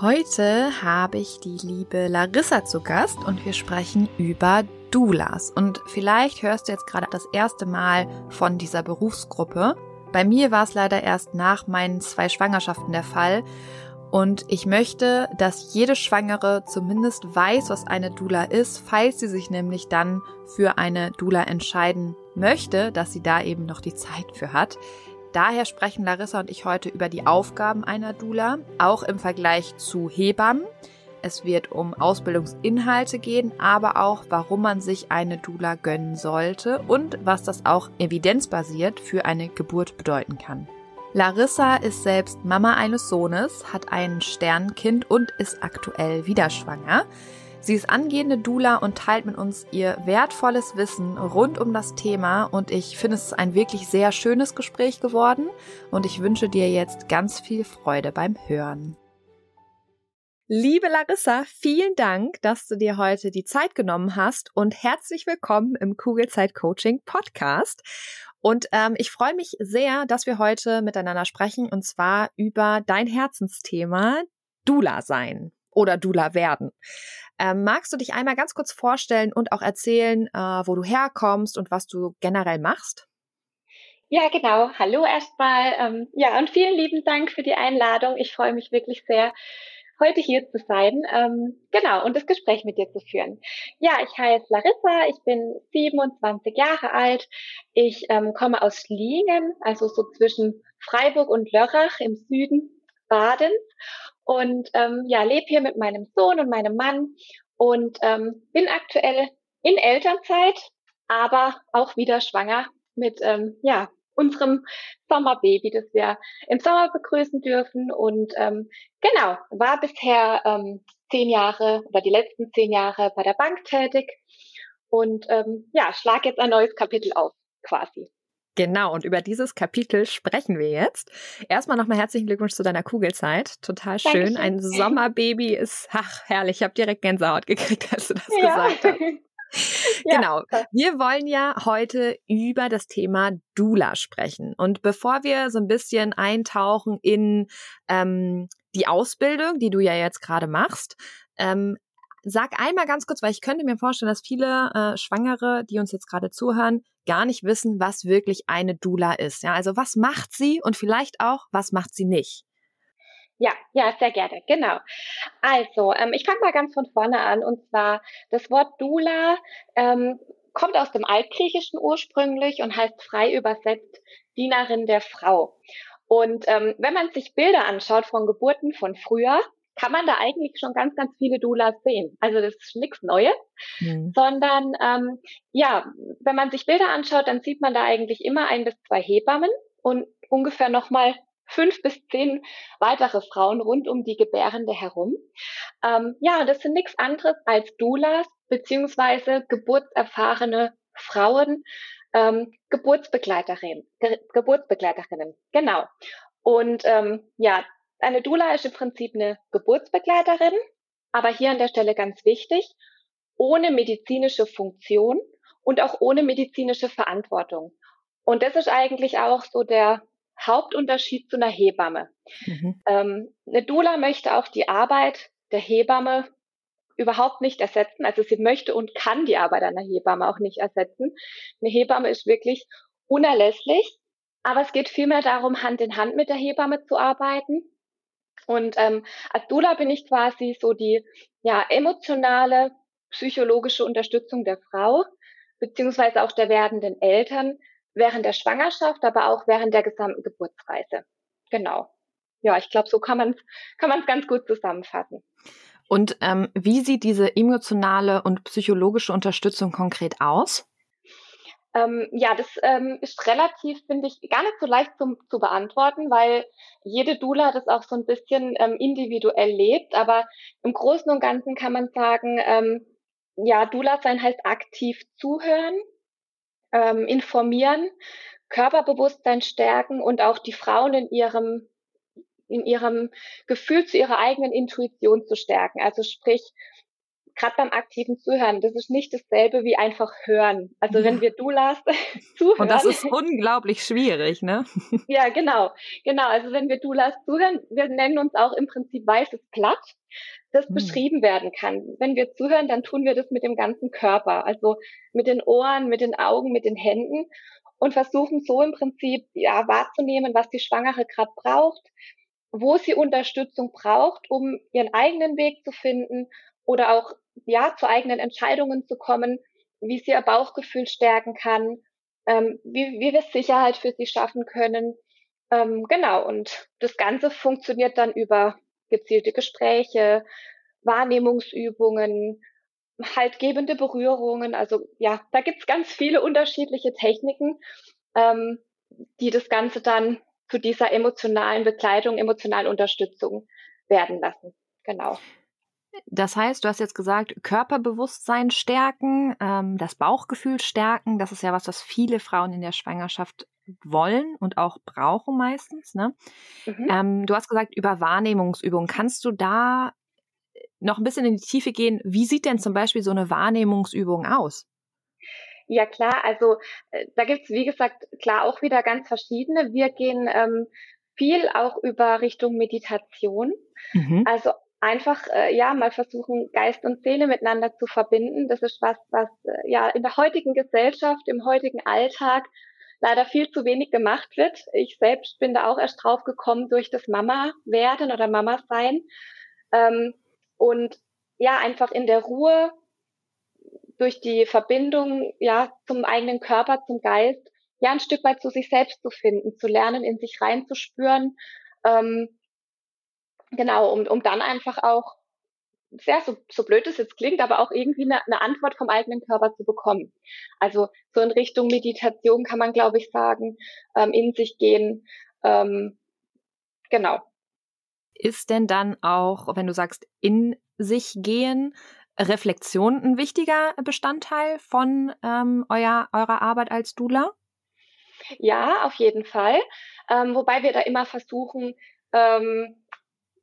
Heute habe ich die liebe Larissa zu Gast und wir sprechen über Doulas. Und vielleicht hörst du jetzt gerade das erste Mal von dieser Berufsgruppe. Bei mir war es leider erst nach meinen zwei Schwangerschaften der Fall. Und ich möchte, dass jede Schwangere zumindest weiß, was eine Dula ist, falls sie sich nämlich dann für eine Dula entscheiden möchte, dass sie da eben noch die Zeit für hat. Daher sprechen Larissa und ich heute über die Aufgaben einer Dula, auch im Vergleich zu Hebammen. Es wird um Ausbildungsinhalte gehen, aber auch, warum man sich eine Dula gönnen sollte und was das auch evidenzbasiert für eine Geburt bedeuten kann. Larissa ist selbst Mama eines Sohnes, hat ein Sternkind und ist aktuell wieder schwanger. Sie ist angehende Dula und teilt mit uns ihr wertvolles Wissen rund um das Thema und ich finde es ein wirklich sehr schönes Gespräch geworden und ich wünsche dir jetzt ganz viel Freude beim Hören. Liebe Larissa, vielen Dank, dass du dir heute die Zeit genommen hast und herzlich willkommen im Kugelzeit Coaching Podcast. Und ähm, ich freue mich sehr, dass wir heute miteinander sprechen und zwar über dein Herzensthema Dula sein oder Dula werden. Ähm, magst du dich einmal ganz kurz vorstellen und auch erzählen, äh, wo du herkommst und was du generell machst? Ja, genau. Hallo erstmal. Ähm, ja, und vielen lieben Dank für die Einladung. Ich freue mich wirklich sehr, heute hier zu sein. Ähm, genau, und das Gespräch mit dir zu führen. Ja, ich heiße Larissa, ich bin 27 Jahre alt. Ich ähm, komme aus Lingen, also so zwischen Freiburg und Lörrach im Süden Badens und ähm, ja, lebe hier mit meinem Sohn und meinem Mann und ähm, bin aktuell in Elternzeit, aber auch wieder schwanger mit ähm, ja unserem Sommerbaby, das wir im Sommer begrüßen dürfen. Und ähm, genau, war bisher ähm, zehn Jahre oder die letzten zehn Jahre bei der Bank tätig und ähm, ja, schlag jetzt ein neues Kapitel auf, quasi. Genau, und über dieses Kapitel sprechen wir jetzt. Erstmal nochmal herzlichen Glückwunsch zu deiner Kugelzeit. Total schön. Dankeschön. Ein Sommerbaby ist, ach, herrlich. Ich habe direkt Gänsehaut gekriegt, als du das ja. gesagt hast. genau. Wir wollen ja heute über das Thema Dula sprechen. Und bevor wir so ein bisschen eintauchen in ähm, die Ausbildung, die du ja jetzt gerade machst, ähm, Sag einmal ganz kurz, weil ich könnte mir vorstellen, dass viele äh, Schwangere, die uns jetzt gerade zuhören, gar nicht wissen, was wirklich eine Dula ist. Ja, also was macht sie und vielleicht auch, was macht sie nicht? Ja, ja, sehr gerne, genau. Also, ähm, ich fange mal ganz von vorne an und zwar das Wort Dula ähm, kommt aus dem Altgriechischen ursprünglich und heißt frei übersetzt Dienerin der Frau. Und ähm, wenn man sich Bilder anschaut von Geburten von früher, kann man da eigentlich schon ganz, ganz viele Doulas sehen. Also das ist nichts Neues, mhm. sondern ähm, ja, wenn man sich Bilder anschaut, dann sieht man da eigentlich immer ein bis zwei Hebammen und ungefähr nochmal fünf bis zehn weitere Frauen rund um die Gebärende herum. Ähm, ja, das sind nichts anderes als Doulas beziehungsweise geburtserfahrene Frauen, ähm, Geburtsbegleiterinnen, Ge Geburtsbegleiterinnen, genau. Und ähm, ja, eine Dula ist im Prinzip eine Geburtsbegleiterin, aber hier an der Stelle ganz wichtig, ohne medizinische Funktion und auch ohne medizinische Verantwortung. Und das ist eigentlich auch so der Hauptunterschied zu einer Hebamme. Mhm. Ähm, eine Dula möchte auch die Arbeit der Hebamme überhaupt nicht ersetzen. Also sie möchte und kann die Arbeit einer Hebamme auch nicht ersetzen. Eine Hebamme ist wirklich unerlässlich, aber es geht vielmehr darum, Hand in Hand mit der Hebamme zu arbeiten Und ähm, als Dula bin ich quasi so die ja, emotionale, psychologische Unterstützung der Frau, beziehungsweise auch der werdenden Eltern während der Schwangerschaft, aber auch während der gesamten Geburtsreise. Genau. Ja, ich glaube, so kann man es kann man's ganz gut zusammenfassen. Und ähm, wie sieht diese emotionale und psychologische Unterstützung konkret aus? Ähm, ja, das ähm, ist relativ, finde ich, gar nicht so leicht zum, zu beantworten, weil jede Dula das auch so ein bisschen ähm, individuell lebt. Aber im Großen und Ganzen kann man sagen, ähm, ja, Dula sein heißt aktiv zuhören, ähm, informieren, Körperbewusstsein stärken und auch die Frauen in ihrem in ihrem Gefühl zu ihrer eigenen Intuition zu stärken. Also sprich, gerade beim aktiven Zuhören, das ist nicht dasselbe wie einfach hören. Also wenn wir Doulas zuhören. Und das ist unglaublich schwierig, ne? ja, genau. Genau. Also wenn wir Doulas zuhören, wir nennen uns auch im Prinzip weißes Blatt, das hm. beschrieben werden kann. Wenn wir zuhören, dann tun wir das mit dem ganzen Körper. Also mit den Ohren, mit den Augen, mit den Händen und versuchen so im Prinzip ja wahrzunehmen, was die Schwangere gerade braucht, wo sie Unterstützung braucht, um ihren eigenen Weg zu finden oder auch ja zu eigenen Entscheidungen zu kommen, wie sie ihr Bauchgefühl stärken kann, ähm, wie, wie wir Sicherheit für sie schaffen können. Ähm, genau, und das Ganze funktioniert dann über gezielte Gespräche, Wahrnehmungsübungen, haltgebende Berührungen. Also ja, da gibt's ganz viele unterschiedliche Techniken, ähm, die das Ganze dann zu dieser emotionalen Begleitung, emotionalen Unterstützung werden lassen. Genau. Das heißt, du hast jetzt gesagt, Körperbewusstsein stärken, ähm, das Bauchgefühl stärken. Das ist ja was, was viele Frauen in der Schwangerschaft wollen und auch brauchen meistens. Ne? Mhm. Ähm, du hast gesagt, über Wahrnehmungsübungen. Kannst du da noch ein bisschen in die Tiefe gehen? Wie sieht denn zum Beispiel so eine Wahrnehmungsübung aus? Ja klar, also äh, da gibt's wie gesagt klar auch wieder ganz verschiedene. Wir gehen ähm, viel auch über Richtung Meditation. Mhm. Also einfach äh, ja mal versuchen, Geist und Seele miteinander zu verbinden. Das ist was, was äh, ja in der heutigen Gesellschaft, im heutigen Alltag leider viel zu wenig gemacht wird. Ich selbst bin da auch erst drauf gekommen durch das Mama werden oder Mama sein. Ähm, und ja, einfach in der Ruhe durch die Verbindung ja zum eigenen Körper, zum Geist, ja ein Stück weit zu sich selbst zu finden, zu lernen, in sich reinzuspüren. Ähm, genau, um, um dann einfach auch, sehr so, so blöd es jetzt klingt, aber auch irgendwie eine, eine Antwort vom eigenen Körper zu bekommen. Also so in Richtung Meditation kann man, glaube ich, sagen, ähm, in sich gehen. Ähm, genau. Ist denn dann auch, wenn du sagst, in sich gehen, Reflexion ein wichtiger Bestandteil von ähm, euer, eurer Arbeit als Dula? Ja, auf jeden Fall. Ähm, wobei wir da immer versuchen, ähm,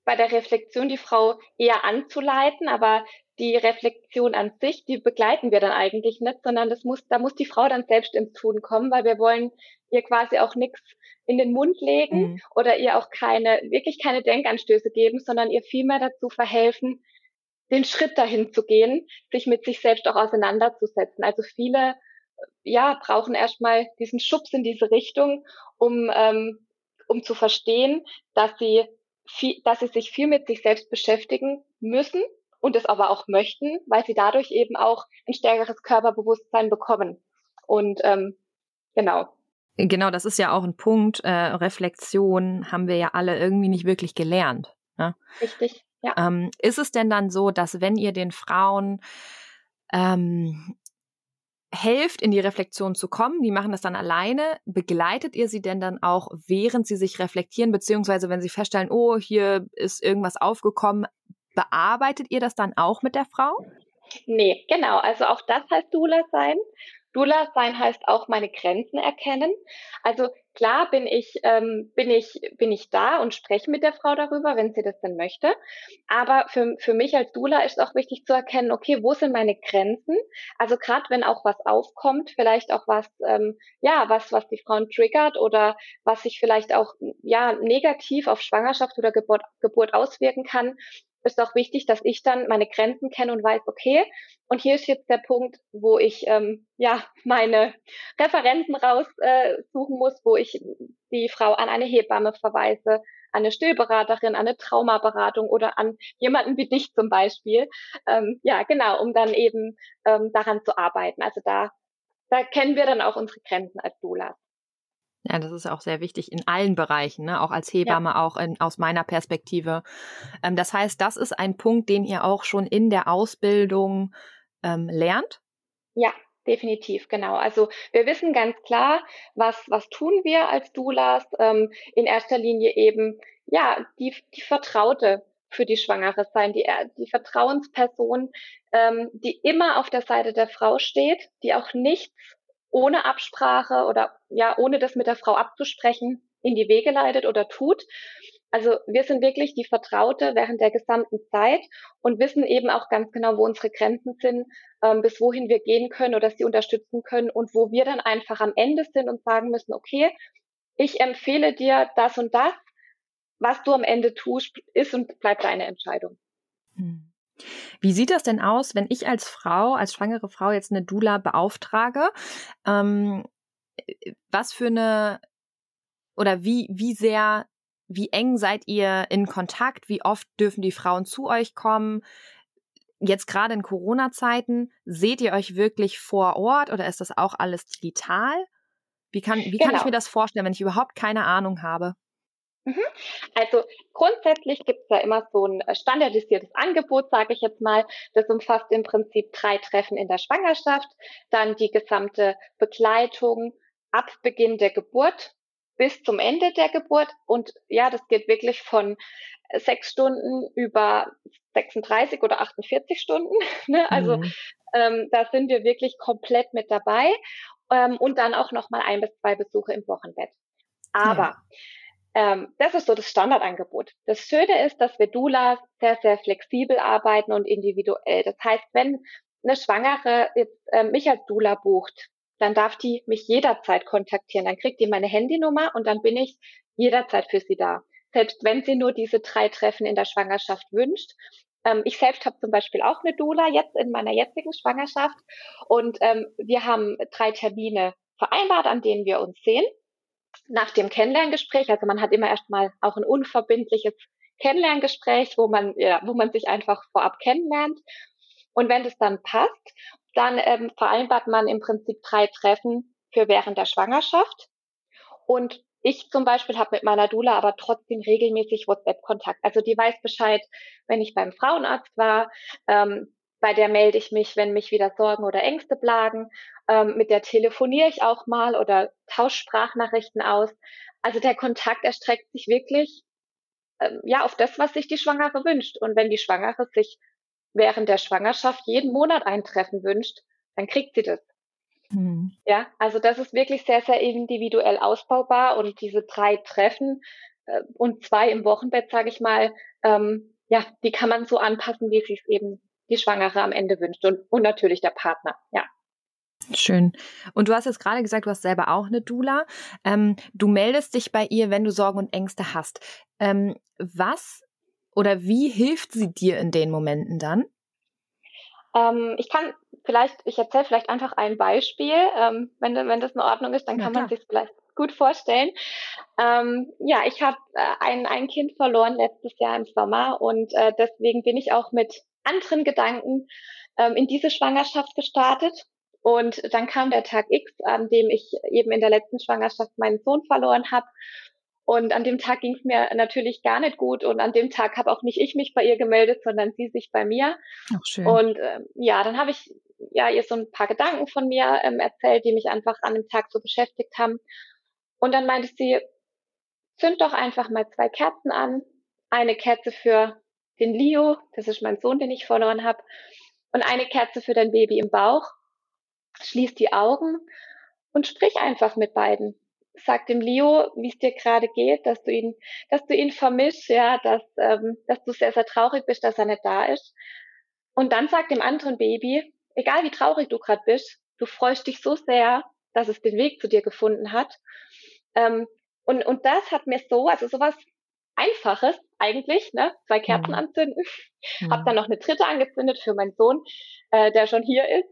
bei der Reflexion die Frau eher anzuleiten, aber die Reflexion an sich, die begleiten wir dann eigentlich nicht, sondern das muss, da muss die Frau dann selbst ins Tun kommen, weil wir wollen ihr quasi auch nichts in den Mund legen mhm. oder ihr auch keine, wirklich keine Denkanstöße geben, sondern ihr vielmehr dazu verhelfen, den Schritt dahin zu gehen, sich mit sich selbst auch auseinanderzusetzen. Also viele, ja, brauchen erstmal diesen Schubs in diese Richtung, um, ähm, um zu verstehen, dass sie viel, dass sie sich viel mit sich selbst beschäftigen müssen und es aber auch möchten, weil sie dadurch eben auch ein stärkeres Körperbewusstsein bekommen. Und ähm, genau. Genau, das ist ja auch ein Punkt. Äh, Reflexion haben wir ja alle irgendwie nicht wirklich gelernt. Ne? Richtig. Ja. Ähm, ist es denn dann so, dass wenn ihr den Frauen ähm, helft, in die Reflexion zu kommen. Die machen das dann alleine. Begleitet ihr sie denn dann auch, während sie sich reflektieren, beziehungsweise wenn sie feststellen, oh, hier ist irgendwas aufgekommen, bearbeitet ihr das dann auch mit der Frau? Nee, genau. Also auch das heißt Dula sein. Dula sein heißt auch meine Grenzen erkennen. Also klar bin ich, ähm, bin ich, bin ich da und spreche mit der Frau darüber, wenn sie das denn möchte. Aber für, für mich als Dula ist auch wichtig zu erkennen, okay, wo sind meine Grenzen? Also gerade wenn auch was aufkommt, vielleicht auch was, ähm, ja, was, was die Frauen triggert oder was sich vielleicht auch, ja, negativ auf Schwangerschaft oder Geburt, Geburt auswirken kann, ist auch wichtig, dass ich dann meine Grenzen kenne und weiß, okay, und hier ist jetzt der Punkt, wo ich ähm, ja meine Referenzen raussuchen äh, muss, wo ich die Frau an eine Hebamme verweise, an eine Stillberaterin, an eine Traumaberatung oder an jemanden wie dich zum Beispiel. Ähm, ja, genau, um dann eben ähm, daran zu arbeiten. Also da, da kennen wir dann auch unsere Grenzen als Doulas. Ja, das ist auch sehr wichtig in allen Bereichen, ne? auch als Hebamme, ja. auch in, aus meiner Perspektive. Ähm, das heißt, das ist ein Punkt, den ihr auch schon in der Ausbildung ähm, lernt? Ja, definitiv, genau. Also wir wissen ganz klar, was, was tun wir als Doulas? Ähm, in erster Linie eben, ja, die, die Vertraute für die Schwangere sein, die, die Vertrauensperson, ähm, die immer auf der Seite der Frau steht, die auch nichts ohne Absprache oder ja, ohne das mit der Frau abzusprechen, in die Wege leitet oder tut. Also wir sind wirklich die Vertraute während der gesamten Zeit und wissen eben auch ganz genau, wo unsere Grenzen sind, ähm, bis wohin wir gehen können oder sie unterstützen können und wo wir dann einfach am Ende sind und sagen müssen, okay, ich empfehle dir das und das, was du am Ende tust, ist und bleibt deine Entscheidung. Hm. Wie sieht das denn aus, wenn ich als Frau, als schwangere Frau jetzt eine Dula beauftrage? Ähm, was für eine oder wie, wie sehr, wie eng seid ihr in Kontakt? Wie oft dürfen die Frauen zu euch kommen? Jetzt gerade in Corona-Zeiten, seht ihr euch wirklich vor Ort oder ist das auch alles digital? Wie kann, wie genau. kann ich genau. mir das vorstellen, wenn ich überhaupt keine Ahnung habe? Mhm. Also grundsätzlich gibt es da immer so ein äh, standardisiertes Angebot, sage ich jetzt mal. Das umfasst im Prinzip drei Treffen in der Schwangerschaft, dann die gesamte Begleitung ab Beginn der Geburt bis zum Ende der Geburt. Und ja, das geht wirklich von äh, sechs Stunden über 36 oder 48 Stunden. Ne? Also mhm. ähm, da sind wir wirklich komplett mit dabei. Ähm, und dann auch nochmal ein bis zwei Besuche im Wochenbett. Aber ja ähm, das ist so das Standardangebot. Das Schöne ist, dass wir Doulas sehr, sehr flexibel arbeiten und individuell. Das heißt, wenn eine Schwangere jetzt äh, mich als Doula bucht, dann darf die mich jederzeit kontaktieren. Dann kriegt die meine Handynummer und dann bin ich jederzeit für sie da. Selbst wenn sie nur diese drei Treffen in der Schwangerschaft wünscht. Ähm, ich selbst habe zum Beispiel auch eine Doula jetzt in meiner jetzigen Schwangerschaft und ähm, wir haben drei Termine vereinbart, an denen wir uns sehen nach dem Kennenlerngespräch, also man hat immer erstmal auch ein unverbindliches Kennenlerngespräch, wo man, ja, wo man sich einfach vorab kennenlernt. Und wenn das dann passt, dann ähm, vereinbart man im Prinzip drei Treffen für während der Schwangerschaft. Und ich zum Beispiel habe mit meiner Dula aber trotzdem regelmäßig WhatsApp-Kontakt. Also die weiß Bescheid, wenn ich beim Frauenarzt war. Ähm, bei der melde ich mich, wenn mich wieder Sorgen oder Ängste plagen. Ähm, mit der telefoniere ich auch mal oder tausche Sprachnachrichten aus. Also der Kontakt erstreckt sich wirklich ähm, ja auf das, was sich die Schwangere wünscht. Und wenn die Schwangere sich während der Schwangerschaft jeden Monat ein Treffen wünscht, dann kriegt sie das. Mhm. Ja, also das ist wirklich sehr, sehr individuell ausbaubar und diese drei Treffen äh, und zwei im Wochenbett, sage ich mal, ähm, ja, die kann man so anpassen, wie sie es eben die Schwangere am Ende wünscht und, und natürlich der Partner, ja. Schön. Und du hast jetzt gerade gesagt, du hast selber auch eine Dula. Ähm, du meldest dich bei ihr, wenn du Sorgen und Ängste hast. Ähm, was oder wie hilft sie dir in den Momenten dann? Ähm, ich kann vielleicht, ich erzähle vielleicht einfach ein Beispiel. Ähm, wenn, wenn das in Ordnung ist, dann kann ja, man sich vielleicht gut vorstellen. Ähm, ja, ich habe äh, ein, ein Kind verloren letztes Jahr im Sommer und äh, deswegen bin ich auch mit anderen Gedanken ähm, in diese Schwangerschaft gestartet. Und dann kam der Tag X, an dem ich eben in der letzten Schwangerschaft meinen Sohn verloren habe. Und an dem Tag ging es mir natürlich gar nicht gut. Und an dem Tag habe auch nicht ich mich bei ihr gemeldet, sondern sie sich bei mir. Ach, schön. Und ähm, ja, dann habe ich ja ihr so ein paar Gedanken von mir ähm, erzählt, die mich einfach an dem Tag so beschäftigt haben. Und dann meinte sie, zünd doch einfach mal zwei Kerzen an. Eine Kerze für den Leo, das ist mein Sohn, den ich verloren habe, und eine Kerze für dein Baby im Bauch. Schließ die Augen und sprich einfach mit beiden. Sag dem Leo, wie es dir gerade geht, dass du ihn, dass du ihn vermisst, ja, dass, ähm, dass du sehr, sehr traurig bist, dass er nicht da ist. Und dann sag dem anderen Baby, egal wie traurig du gerade bist, du freust dich so sehr, dass es den Weg zu dir gefunden hat. Ähm, und, und das hat mir so, also sowas Einfaches eigentlich, ne? Zwei Kerzen mhm. anzünden. Mhm. Habe dann noch eine dritte angezündet für meinen Sohn, äh, der schon hier ist.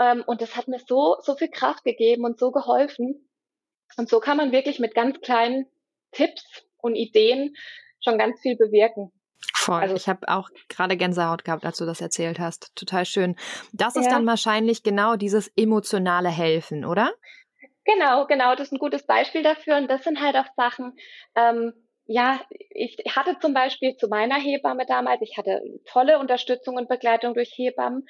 Ähm, und das hat mir so, so viel Kraft gegeben und so geholfen. Und so kann man wirklich mit ganz kleinen Tipps und Ideen schon ganz viel bewirken. Voll. Also, ich habe auch gerade Gänsehaut gehabt, als du das erzählt hast. Total schön. Das ist ja. dann wahrscheinlich genau dieses emotionale Helfen, oder? Genau, genau. Das ist ein gutes Beispiel dafür. Und das sind halt auch Sachen, ähm, ja, ich hatte zum Beispiel zu meiner Hebamme damals, ich hatte tolle Unterstützung und Begleitung durch Hebammen,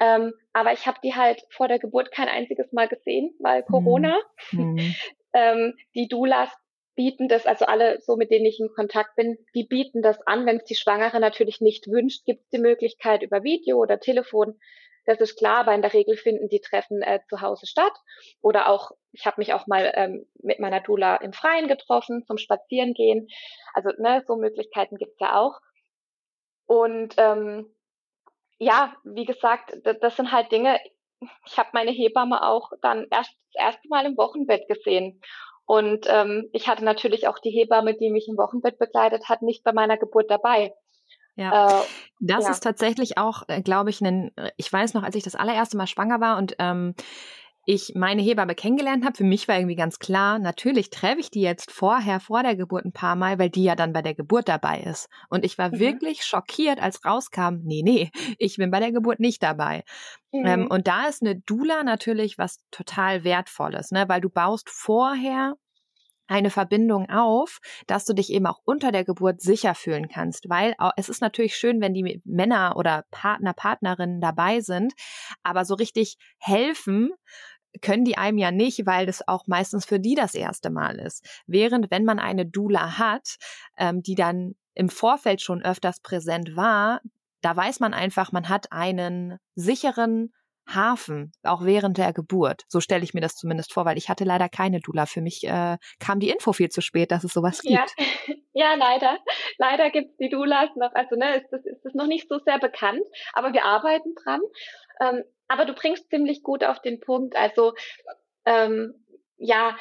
ähm, aber ich habe die halt vor der Geburt kein einziges Mal gesehen, weil mhm. Corona. Mhm. ähm, die Doulas bieten das, also alle so, mit denen ich in Kontakt bin, die bieten das an. Wenn es die Schwangere natürlich nicht wünscht, gibt es die Möglichkeit über Video oder Telefon. Das ist klar, aber in der Regel finden die Treffen äh, zu Hause statt. Oder auch, ich habe mich auch mal ähm, mit meiner Dula im Freien getroffen zum Spazierengehen. Also ne, so Möglichkeiten gibt's ja auch. Und ähm, ja, wie gesagt, das, das sind halt Dinge, ich habe meine Hebamme auch dann erst das erste Mal im Wochenbett gesehen. Und ähm, ich hatte natürlich auch die Hebamme, die mich im Wochenbett begleitet hat, nicht bei meiner Geburt dabei. Ja, äh, das ja. ist tatsächlich auch, äh, glaube ich, ein, äh, ich weiß noch, als ich das allererste Mal schwanger war und ähm, ich meine Hebamme kennengelernt habe, für mich war irgendwie ganz klar, natürlich treffe ich die jetzt vorher, vor der Geburt ein paar Mal, weil die ja dann bei der Geburt dabei ist. Und ich war mhm. wirklich schockiert, als rauskam, nee, nee, ich bin bei der Geburt nicht dabei. Ähm, mhm. Ähm, und da ist eine Dula natürlich was total Wertvolles, ne? weil du baust vorher eine Verbindung auf, dass du dich eben auch unter der Geburt sicher fühlen kannst, weil es ist natürlich schön, wenn die Männer oder Partner, Partnerinnen dabei sind, aber so richtig helfen können die einem ja nicht, weil das auch meistens für die das erste Mal ist. Während wenn man eine Dula hat, ähm, die dann im Vorfeld schon öfters präsent war, da weiß man einfach, man hat einen sicheren Hafen, auch während der Geburt. So stelle ich mir das zumindest vor, weil ich hatte leider keine Dula. Für mich äh, kam die Info viel zu spät, dass es sowas gibt. Ja, ja leider. Leider gibt es die Dulas noch, also ne, ist das, ist das noch nicht so sehr bekannt, aber wir arbeiten dran. Ähm, aber du bringst ziemlich gut auf den Punkt. Also ähm, ja,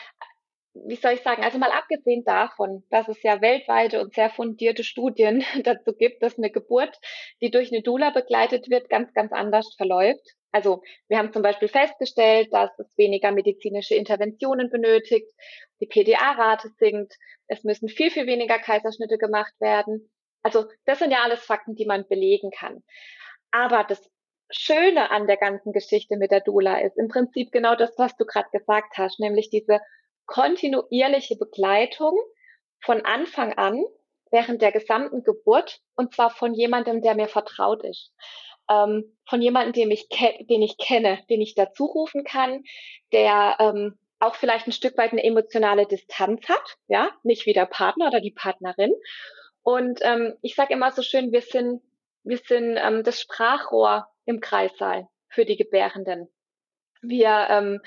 wie soll ich sagen, also mal abgesehen davon, dass es ja weltweite und sehr fundierte Studien dazu gibt, dass eine Geburt, die durch eine Doula begleitet wird, ganz, ganz anders verläuft. Also wir haben zum Beispiel festgestellt, dass es weniger medizinische Interventionen benötigt, die PDA-Rate sinkt, es müssen viel, viel weniger Kaiserschnitte gemacht werden. Also das sind ja alles Fakten, die man belegen kann. Aber das Schöne an der ganzen Geschichte mit der Doula ist im Prinzip genau das, was du gerade gesagt hast, nämlich diese kontinuierliche Begleitung von Anfang an während der gesamten Geburt und zwar von jemandem, der mir vertraut ist. Ähm, von jemandem, den ich, den ich kenne, den ich dazu rufen kann, der ähm, auch vielleicht ein Stück weit eine emotionale Distanz hat, ja, nicht wie der Partner oder die Partnerin. Und ähm, ich sage immer so schön, wir sind, wir sind ähm, das Sprachrohr im Kreissaal für die Gebärenden. Wir ähm,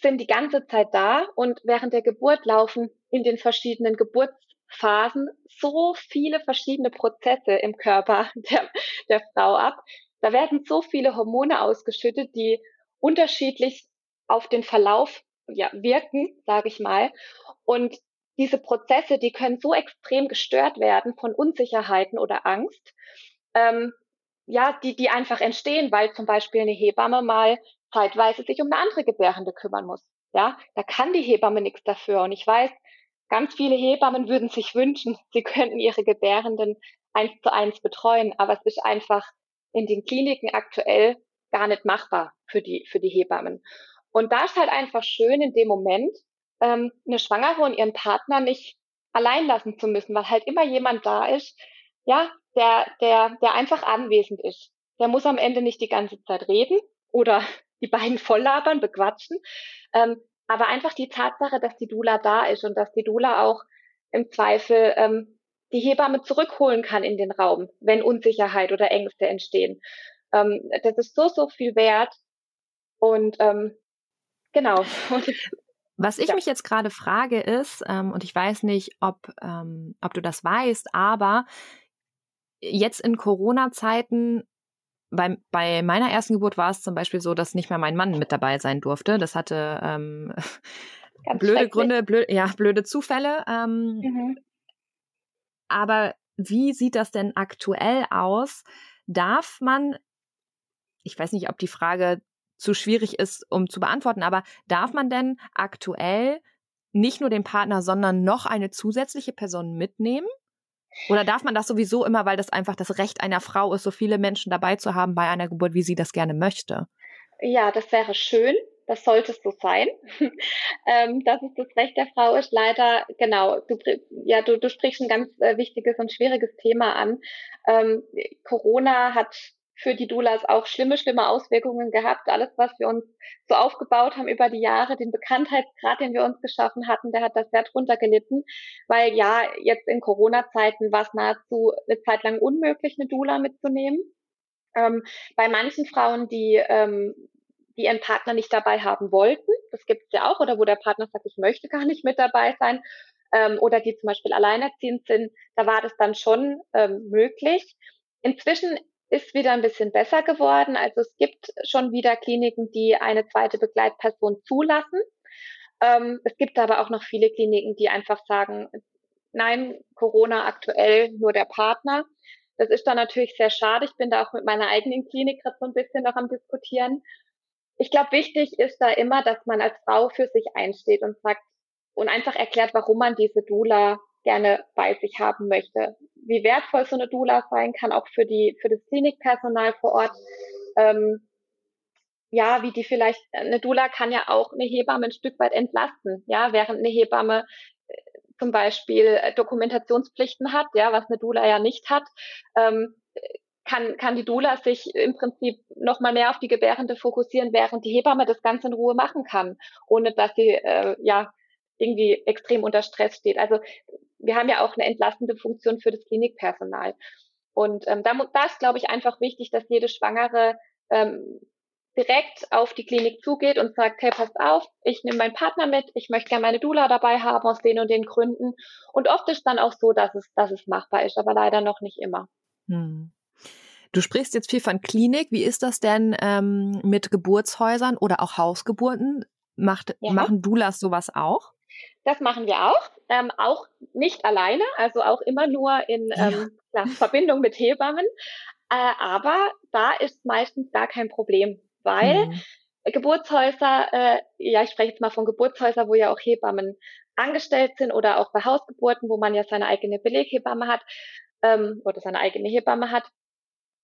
sind die ganze Zeit da und während der Geburt laufen in den verschiedenen Geburtsphasen so viele verschiedene Prozesse im Körper der, der Frau ab. Da werden so viele Hormone ausgeschüttet, die unterschiedlich auf den Verlauf ja, wirken, sage ich mal. Und diese Prozesse, die können so extrem gestört werden von Unsicherheiten oder Angst, ähm, ja, die, die einfach entstehen, weil zum Beispiel eine Hebamme mal zeitweise sich um eine andere Gebärende kümmern muss. Ja, da kann die Hebamme nichts dafür. Und ich weiß, ganz viele Hebammen würden sich wünschen, sie könnten ihre Gebärenden eins zu eins betreuen, aber es ist einfach in den Kliniken aktuell gar nicht machbar für die, für die Hebammen. Und da ist halt einfach schön in dem Moment, ähm, eine Schwangere und ihren Partner nicht allein lassen zu müssen, weil halt immer jemand da ist, ja, der, der, der einfach anwesend ist. Der muss am Ende nicht die ganze Zeit reden oder die beiden volllabern, bequatschen. Ähm, aber einfach die Tatsache, dass die Dula da ist und dass die Dula auch im Zweifel ähm, die Hebamme zurückholen kann in den Raum, wenn Unsicherheit oder Ängste entstehen. Ähm, das ist so, so viel wert. Und ähm, genau. Was ich ja. mich jetzt gerade frage ist, ähm, und ich weiß nicht, ob, ähm, ob du das weißt, aber jetzt in Corona-Zeiten, bei, bei meiner ersten Geburt war es zum Beispiel so, dass nicht mehr mein Mann mit dabei sein durfte. Das hatte ähm, blöde Gründe, blöd, ja, blöde Zufälle. Ähm, mhm. aber wie sieht das denn aktuell aus? Darf man, ich weiß nicht, ob die Frage zu schwierig ist, um zu beantworten, aber darf man denn aktuell nicht nur den Partner, sondern noch eine zusätzliche Person mitnehmen? Oder darf man das sowieso immer, weil das einfach das Recht einer Frau ist, so viele Menschen dabei zu haben bei einer Geburt, wie sie das gerne möchte? Ja, das wäre schön. Das sollte so sein, ähm, dass es das Recht der Frau ist. Leider, genau, du, ja, du, du sprichst ein ganz äh, wichtiges und schwieriges Thema an. Ähm, Corona hat für die Doulas auch schlimme, schlimme Auswirkungen gehabt. Alles, was wir uns so aufgebaut haben über die Jahre, den Bekanntheitsgrad, den wir uns geschaffen hatten, der hat das sehr drunter gelitten, weil ja, jetzt in Corona-Zeiten war es nahezu eine Zeit lang unmöglich, eine Doula mitzunehmen. Ähm, bei manchen Frauen, die, ähm, die ihren Partner nicht dabei haben wollten, das gibt es ja auch, oder wo der Partner sagt, ich möchte gar nicht mit dabei sein, ähm, oder die zum Beispiel alleinerziehend sind, da war das dann schon ähm, möglich. Inzwischen ist wieder ein bisschen besser geworden. Also es gibt schon wieder Kliniken, die eine zweite Begleitperson zulassen. Ähm, es gibt aber auch noch viele Kliniken, die einfach sagen, nein, Corona aktuell nur der Partner. Das ist dann natürlich sehr schade. Ich bin da auch mit meiner eigenen Klinik gerade so ein bisschen noch am diskutieren. Ich glaube, wichtig ist da immer, dass man als Frau für sich einsteht und sagt und einfach erklärt, warum man diese Dula gerne bei sich haben möchte. Wie wertvoll so eine Dula sein kann, auch für die, für das Klinikpersonal vor Ort. Ähm, ja, wie die vielleicht, eine Dula kann ja auch eine Hebamme ein Stück weit entlasten, ja, während eine Hebamme äh, zum Beispiel äh, Dokumentationspflichten hat, ja, was eine Dula ja nicht hat, ähm, kann, kann die Dula sich im Prinzip noch mal mehr auf die Gebärende fokussieren, während die Hebamme das Ganze in Ruhe machen kann, ohne dass sie äh, ja irgendwie extrem unter Stress steht. Also wir haben ja auch eine entlastende Funktion für das Klinikpersonal. Und ähm, da, da ist, glaube ich, einfach wichtig, dass jede Schwangere ähm, direkt auf die Klinik zugeht und sagt, hey, passt auf, ich nehme meinen Partner mit, ich möchte gerne meine Dula dabei haben aus den und den Gründen. Und oft ist dann auch so, dass es, dass es machbar ist, aber leider noch nicht immer. Hm. Du sprichst jetzt viel von Klinik. Wie ist das denn ähm, mit Geburtshäusern oder auch Hausgeburten? Macht, ja. Machen Doulas sowas auch? Das machen wir auch, ähm, auch nicht alleine, also auch immer nur in ähm, ja, Verbindung mit Hebammen. Äh, aber da ist meistens gar kein Problem, weil mhm. Geburtshäuser, äh, ja, ich spreche jetzt mal von Geburtshäusern, wo ja auch Hebammen angestellt sind oder auch bei Hausgeburten, wo man ja seine eigene Beleghebamme hat ähm, oder seine eigene Hebamme hat.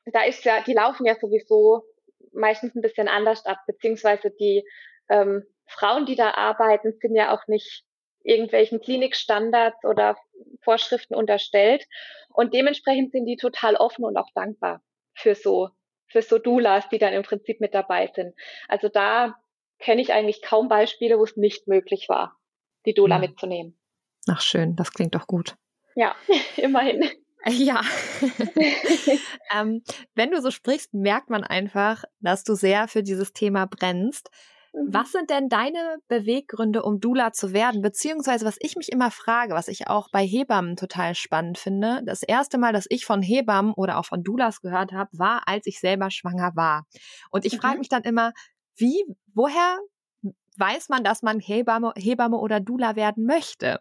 Da ist ja, die laufen ja sowieso meistens ein bisschen anders ab, beziehungsweise die ähm, Frauen, die da arbeiten, sind ja auch nicht irgendwelchen Klinikstandards oder Vorschriften unterstellt. Und dementsprechend sind die total offen und auch dankbar für so, für so Doulas, die dann im Prinzip mit dabei sind. Also da kenne ich eigentlich kaum Beispiele, wo es nicht möglich war, die Doula ja. Hm. mitzunehmen. Ach schön, das klingt doch gut. Ja, immerhin. Ja. ähm, wenn du so sprichst, merkt man einfach, dass du sehr für dieses Thema brennst. Mhm. Was sind denn deine Beweggründe, um Dula zu werden? Beziehungsweise, was ich mich immer frage, was ich auch bei Hebammen total spannend finde, das erste Mal, dass ich von Hebammen oder auch von Dulas gehört habe, war, als ich selber schwanger war. Und ich mhm. frage mich dann immer, wie, woher weiß man, dass man Hebamme, Hebamme oder Dula werden möchte?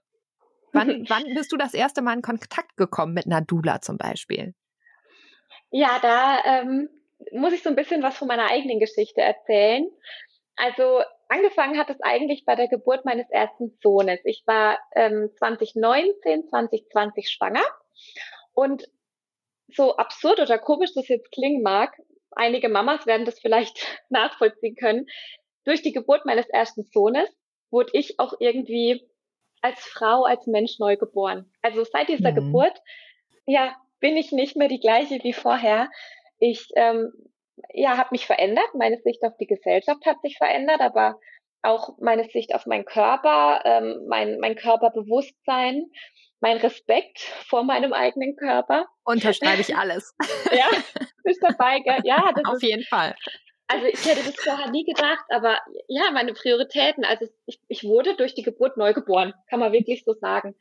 Wann, wann bist du das erste Mal in Kontakt gekommen mit einer Dula zum Beispiel? Ja, da ähm, muss ich so ein bisschen was von meiner eigenen Geschichte erzählen. Also angefangen hat es eigentlich bei der Geburt meines ersten Sohnes. Ich war ähm, 2019, 2020 schwanger und so absurd oder komisch das jetzt klingen mag, einige Mamas werden das vielleicht nachvollziehen können. Durch die Geburt meines ersten Sohnes wurde ich auch irgendwie als Frau, als Mensch neu geboren. Also seit dieser mhm. Geburt, ja, bin ich nicht mehr die gleiche wie vorher. Ich ähm, ja, habe mich verändert. Meine Sicht auf die Gesellschaft hat sich verändert, aber auch meine Sicht auf meinen Körper, ähm, mein, mein Körperbewusstsein, mein Respekt vor meinem eigenen Körper. Unterschreibe ich alles. ja, bist dabei, gell? Ja, das auf ist, jeden Fall. Also ich hätte das vorher nie gedacht, aber ja, meine Prioritäten. Also ich, ich wurde durch die Geburt neu geboren, kann man wirklich so sagen.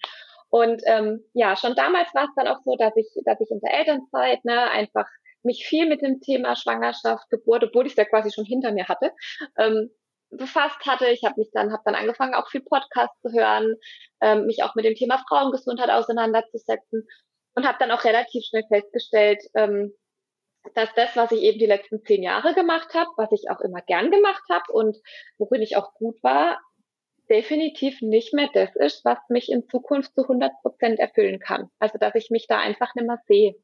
Und ähm, ja, schon damals war es dann auch so, dass ich, dass ich in der Elternzeit ne, einfach mich viel mit dem Thema Schwangerschaft, Geburt, obwohl ich es ja quasi schon hinter mir hatte, ähm, befasst hatte. Ich habe mich dann, habe dann angefangen, auch viel Podcast zu hören, ähm, mich auch mit dem Thema Frauengesundheit auseinanderzusetzen. und habe dann auch relativ schnell festgestellt, ähm, dass das, was ich eben die letzten zehn Jahre gemacht habe, was ich auch immer gern gemacht habe und worin ich auch gut war, definitiv nicht mehr das ist, was mich in Zukunft zu 100 Prozent erfüllen kann. Also dass ich mich da einfach nicht mehr sehe.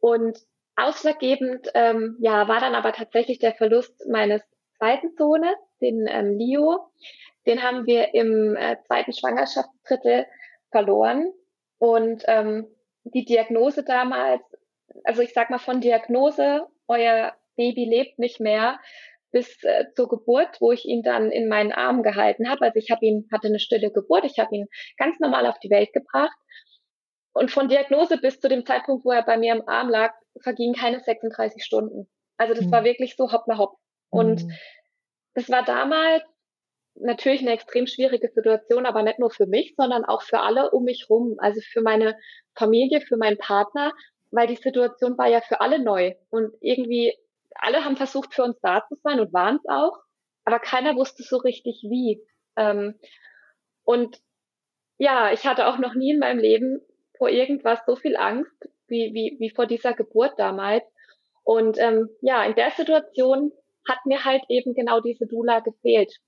Und ausschlaggebend ähm, ja, war dann aber tatsächlich der Verlust meines zweiten Sohnes, den ähm, Leo. Den haben wir im äh, zweiten Schwangerschaftsdrittel verloren. Und ähm, die Diagnose damals, also ich sag mal von Diagnose, euer Baby lebt nicht mehr, bis äh, zur Geburt, wo ich ihn dann in meinen Armen gehalten habe. Also ich habe ihn, hatte eine stille Geburt, ich habe ihn ganz normal auf die Welt gebracht. Und von Diagnose bis zu dem Zeitpunkt, wo er bei mir im Arm lag, vergingen keine 36 Stunden. Also das mhm. war wirklich so hoppla hopp. Und mhm. das war damals natürlich eine extrem schwierige Situation, aber nicht nur für mich, sondern auch für alle um mich rum, also für meine Familie, für meinen Partner, weil die Situation war ja für alle neu und irgendwie alle haben versucht für uns da zu sein und waren es auch, aber keiner wusste so richtig wie. Ähm, und ja, ich hatte auch noch nie in meinem Leben vor irgendwas so viel Angst wie, wie, wie vor dieser Geburt damals. Und ähm, ja, in der Situation hat mir halt eben genau diese Dula gefehlt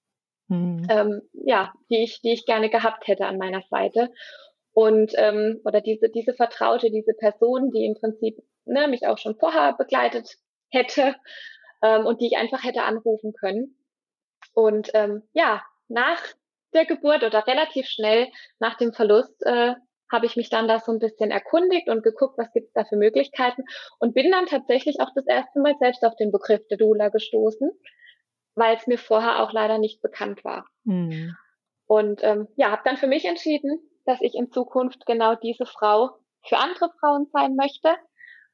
mhm. ähm, ja, die ich, die ich gerne gehabt hätte an meiner Seite. Und ähm, oder diese, diese Vertraute, diese Person, die im Prinzip ne, mich auch schon vorher begleitet hätte ähm, und die ich einfach hätte anrufen können. Und ähm, ja, nach der Geburt oder relativ schnell nach dem Verlust äh, habe ich mich dann da so ein bisschen erkundigt und geguckt, was gibt es da für Möglichkeiten und bin dann tatsächlich auch das erste Mal selbst auf den Begriff der Doula gestoßen weil es mir vorher auch leider nicht bekannt war. Mhm. Und ähm, ja, habe dann für mich entschieden, dass ich in Zukunft genau diese Frau für andere Frauen sein möchte.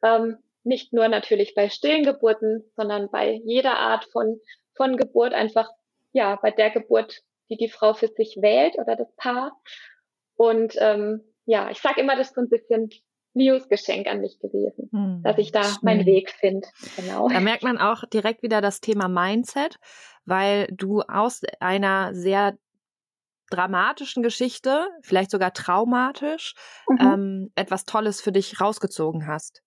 Ähm, nicht nur natürlich bei stillen Geburten, sondern bei jeder Art von, von Geburt, einfach ja, bei der Geburt, die die Frau für sich wählt oder das Paar. Und ähm, ja, ich sage immer, das ist so ein bisschen Leos Geschenk an mich gewesen, hm, dass ich da schön. meinen Weg finde. Genau. Da merkt man auch direkt wieder das Thema Mindset, weil du aus einer sehr dramatischen Geschichte, vielleicht sogar traumatisch, mhm. ähm, etwas Tolles für dich rausgezogen hast.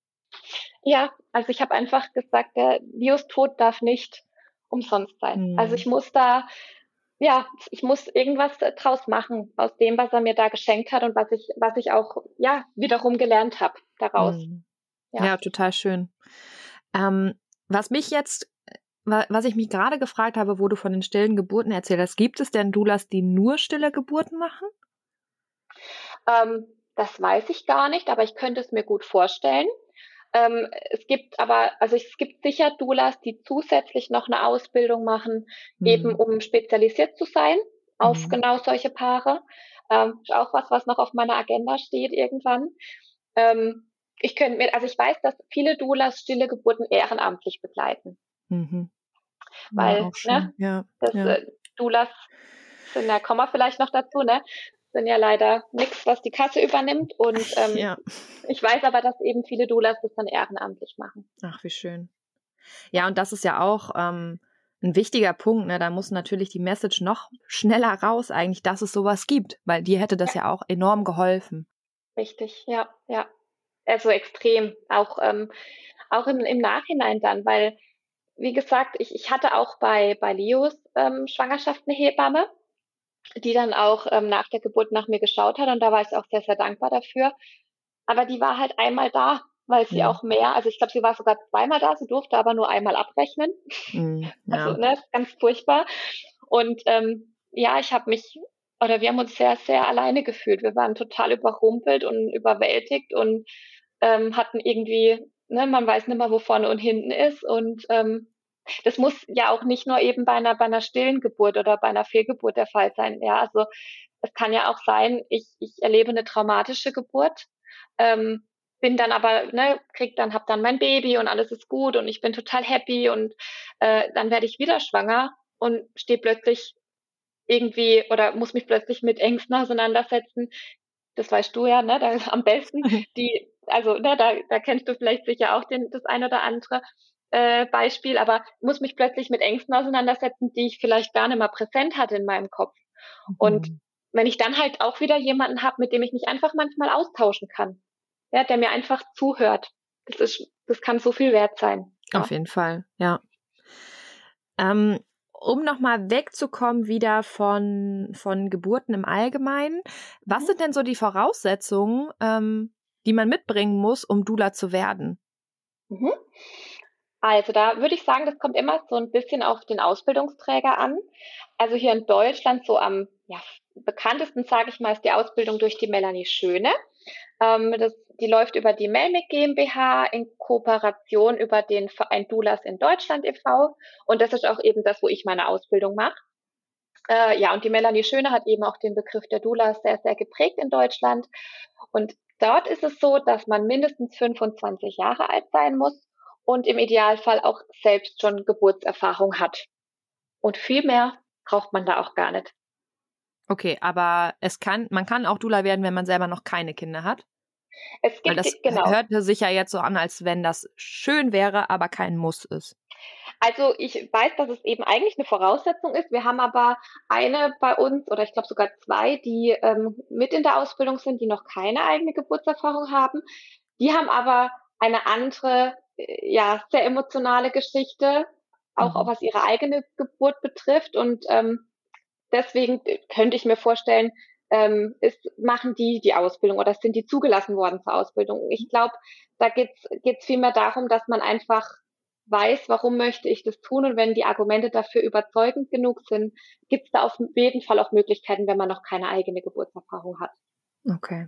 Ja, also ich habe einfach gesagt, der Leos Tod darf nicht umsonst sein. Mhm. Also ich muss da ja, ich muss irgendwas draus machen aus dem, was er mir da geschenkt hat und was ich, was ich auch, ja, wiederum gelernt habe daraus. Mhm. Ja. ja. total schön. Ähm, was mich jetzt, was ich mich gerade gefragt habe, wo du von den stillen Geburten erzählt hast, gibt es denn Doulas, die nur stille Geburten machen? Ähm, das weiß ich gar nicht, aber ich könnte es mir gut vorstellen. Ähm, es gibt aber, also es gibt sicher Doulas, die zusätzlich noch eine Ausbildung machen, mhm. eben um spezialisiert zu sein auf mhm. genau solche Paare. Ähm, ist auch was, was noch auf meiner Agenda steht irgendwann. Ähm, ich könnte mir, also ich weiß, dass viele Doulas stille Geburten ehrenamtlich begleiten. Mhm. Weil, ja, ne, ja, das, ja. Äh, Doulas ja, kommen wir vielleicht noch dazu, ne? Sind ja leider nichts, was die Kasse übernimmt. Und ähm, ja. ich weiß aber, dass eben viele Doulas das dann ehrenamtlich machen. Ach, wie schön. Ja, und das ist ja auch ähm, ein wichtiger Punkt. Ne? Da muss natürlich die Message noch schneller raus, eigentlich, dass es sowas gibt, weil dir hätte das ja, ja auch enorm geholfen. Richtig, ja, ja. Also extrem. Auch, ähm, auch im, im Nachhinein dann, weil, wie gesagt, ich, ich hatte auch bei, bei Leos ähm, Schwangerschaft eine Hebamme die dann auch ähm, nach der Geburt nach mir geschaut hat und da war ich auch sehr, sehr dankbar dafür. Aber die war halt einmal da, weil sie ja. auch mehr, also ich glaube, sie war sogar zweimal da, sie durfte aber nur einmal abrechnen. Mhm, ja. Also, ne, ganz furchtbar. Und ähm, ja, ich habe mich, oder wir haben uns sehr, sehr alleine gefühlt. Wir waren total überrumpelt und überwältigt und ähm, hatten irgendwie, ne, man weiß nicht mehr, wo vorne und hinten ist. Und ähm, das muss ja auch nicht nur eben bei einer, bei einer stillen Geburt oder bei einer Fehlgeburt der Fall sein. Ja, also es kann ja auch sein, ich, ich erlebe eine traumatische Geburt, ähm, bin dann aber, ne, krieg dann, hab dann mein Baby und alles ist gut und ich bin total happy und äh, dann werde ich wieder schwanger und stehe plötzlich irgendwie oder muss mich plötzlich mit Ängsten auseinandersetzen. Das weißt du ja, ne, da, am besten. Die, also, ne, da, da kennst du vielleicht sicher auch den, das eine oder andere äh, Beispiel, aber muss mich plötzlich mit Ängsten auseinandersetzen, die ich vielleicht gar nicht mehr präsent hatte in meinem Kopf. Mhm. Und wenn ich dann halt auch wieder jemanden habe, mit dem ich mich einfach manchmal austauschen kann. ja, der mir einfach zuhört. Das ist, das kann so viel wert sein. Ja. Auf jeden Fall, ja. Ähm, um nochmal wegzukommen wieder von, von Geburten im Allgemeinen, was mhm. sind denn so die Voraussetzungen, ähm, die man mitbringen muss, um Dula zu werden? Mhm. Also da würde ich sagen, das kommt immer so ein bisschen auf den Ausbildungsträger an. Also hier in Deutschland so am ja, bekanntesten, sage ich mal, ist die Ausbildung durch die Melanie Schöne. Ähm, das, die läuft über die Melmic GmbH in Kooperation über den Verein Dulas in Deutschland e.V. Und das ist auch eben das, wo ich meine Ausbildung mache. Äh, ja, und die Melanie Schöne hat eben auch den Begriff der Dulas sehr, sehr geprägt in Deutschland. Und dort ist es so, dass man mindestens 25 Jahre alt sein muss und im Idealfall auch selbst schon Geburtserfahrung hat. Und viel mehr braucht man da auch gar nicht. Okay, aber es kann, man kann auch Dula werden, wenn man selber noch keine Kinder hat. Es gibt, Weil das genau. hört sich ja jetzt so an, als wenn das schön wäre, aber kein Muss ist. Also ich weiß, dass es eben eigentlich eine Voraussetzung ist. Wir haben aber eine bei uns oder ich glaube sogar zwei, die ähm, mit in der Ausbildung sind, die noch keine eigene Geburtserfahrung haben. Die haben aber eine andere, ja, sehr emotionale Geschichte, auch, mhm. was ihre eigene Geburt betrifft. Und ähm, deswegen könnte ich mir vorstellen, ähm, ist, machen die die Ausbildung oder sind die zugelassen worden zur Ausbildung. Ich glaube, da geht es vielmehr darum, dass man einfach weiß, warum möchte ich das tun und wenn die Argumente dafür überzeugend genug sind, gibt es da auf jeden Fall auch Möglichkeiten, wenn man noch keine eigene Geburtserfahrung hat. Okay.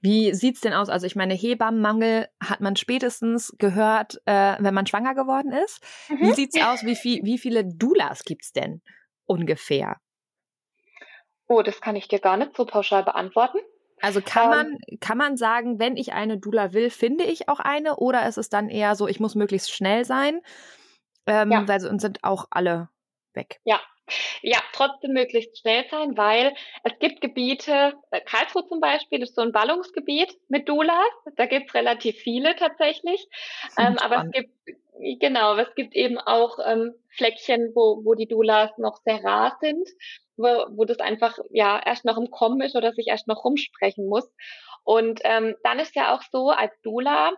Wie sieht's denn aus? Also ich meine, Hebammenmangel hat man spätestens gehört, äh, wenn man schwanger geworden ist. Mhm. Wie sieht's aus? Wie, viel, wie viele Doulas gibt's denn ungefähr? Oh, das kann ich dir gar nicht so pauschal beantworten. Also kann man, ähm, kann man sagen, wenn ich eine Dula will, finde ich auch eine? Oder ist es dann eher so, ich muss möglichst schnell sein? Ähm, ja. Weil sonst sind auch alle weg. Ja, ja, trotzdem möglichst schnell sein, weil es gibt Gebiete, äh, Karlsruhe zum Beispiel ist so ein Ballungsgebiet mit Dulas, da gibt es relativ viele tatsächlich, ähm, aber es gibt, genau, es gibt eben auch ähm, Fleckchen, wo, wo die Dulas noch sehr rar sind wo, wo das einfach ja erst noch im Kommen ist oder sich erst noch rumsprechen muss. Und ähm, dann ist ja auch so, als Dula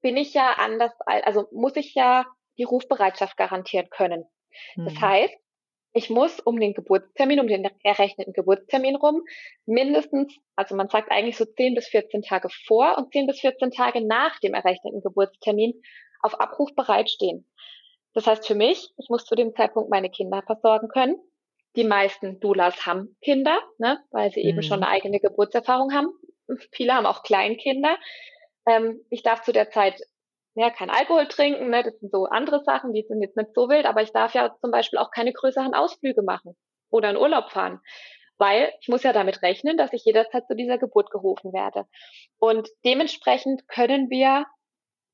bin ich ja anders, also muss ich ja die Rufbereitschaft garantieren können. Das heißt, ich muss um den Geburtstermin, um den errechneten Geburtstermin rum, mindestens, also man sagt eigentlich so 10 bis 14 Tage vor und 10 bis 14 Tage nach dem errechneten Geburtstermin auf Abruf bereitstehen. Das heißt für mich, ich muss zu dem Zeitpunkt meine Kinder versorgen können die meisten Doulas haben Kinder, ne, weil sie mhm. eben schon eine eigene Geburtserfahrung haben. Viele haben auch Kleinkinder. Ähm, ich darf zu der Zeit ja kein Alkohol trinken, ne, das sind so andere Sachen, die sind jetzt nicht so wild, aber ich darf ja zum Beispiel auch keine größeren Ausflüge machen oder in Urlaub fahren, weil ich muss ja damit rechnen, dass ich jederzeit zu dieser Geburt gerufen werde. Und dementsprechend können wir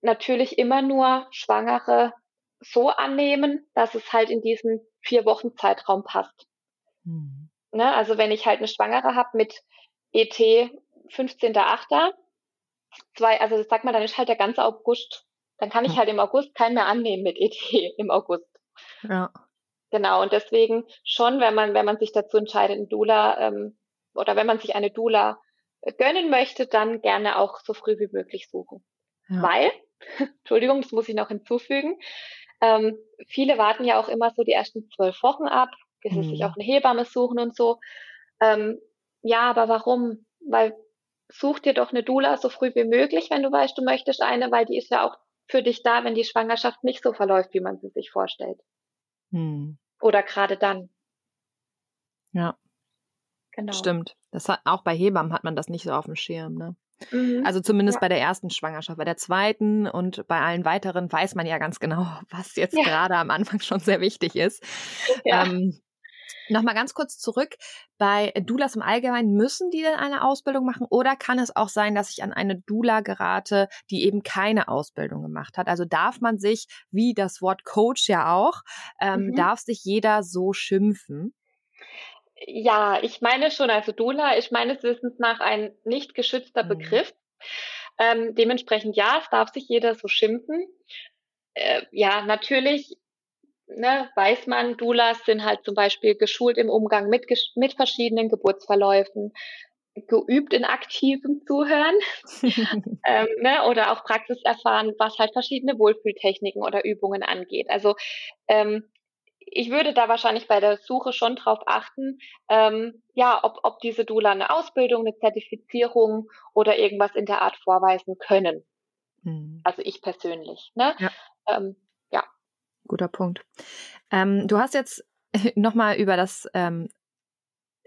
natürlich immer nur Schwangere so annehmen, dass es halt in diesen vier Wochen Zeitraum passt. Mhm. Ne? Also wenn ich halt eine Schwangere habe mit ET 15.8., zwei, also das sagt man, dann ist halt der ganze August. Dann kann ich halt im August keinen mehr annehmen mit ET im August. Ja. Genau, und deswegen schon, wenn man, wenn man sich dazu entscheidet, ein Dula ähm, oder wenn man sich eine Dula gönnen möchte, dann gerne auch so früh wie möglich suchen. Ja. Weil, Entschuldigung, das muss ich noch hinzufügen, ähm, viele warten ja auch immer so die ersten zwölf Wochen ab, bis sie mhm. sich auch eine Hebamme suchen und so. Ähm, ja, aber warum? Weil such dir doch eine Dula so früh wie möglich, wenn du weißt, du möchtest eine, weil die ist ja auch für dich da, wenn die Schwangerschaft nicht so verläuft, wie man sie sich vorstellt. Mhm. Oder gerade dann. Ja. Genau. Stimmt. Das hat, auch bei Hebammen hat man das nicht so auf dem Schirm, ne? Mhm. Also zumindest ja. bei der ersten Schwangerschaft. Bei der zweiten und bei allen weiteren weiß man ja ganz genau, was jetzt ja. gerade am Anfang schon sehr wichtig ist. Ja. Ähm, Nochmal ganz kurz zurück. Bei Doulas im Allgemeinen müssen die denn eine Ausbildung machen oder kann es auch sein, dass ich an eine Doula gerate, die eben keine Ausbildung gemacht hat? Also darf man sich, wie das Wort Coach ja auch, ähm, mhm. darf sich jeder so schimpfen? Ja, ich meine schon, also Doula ist meines Wissens nach ein nicht geschützter mhm. Begriff. Ähm, dementsprechend ja, es darf sich jeder so schimpfen. Äh, ja, natürlich ne, weiß man, Doulas sind halt zum Beispiel geschult im Umgang mit, mit verschiedenen Geburtsverläufen. geübt in aktivem Zuhören ähm, ne, oder auch Praxis erfahren, was halt verschiedene Wohlfühltechniken oder Übungen angeht. Also ähm, ich würde da wahrscheinlich bei der Suche schon drauf achten, ähm, ja, ob, ob diese Dula eine Ausbildung, eine Zertifizierung oder irgendwas in der Art vorweisen können. Mhm. Also ich persönlich. Ne? Ja. Ähm. Guter Punkt. Ähm, du hast jetzt nochmal über das ähm,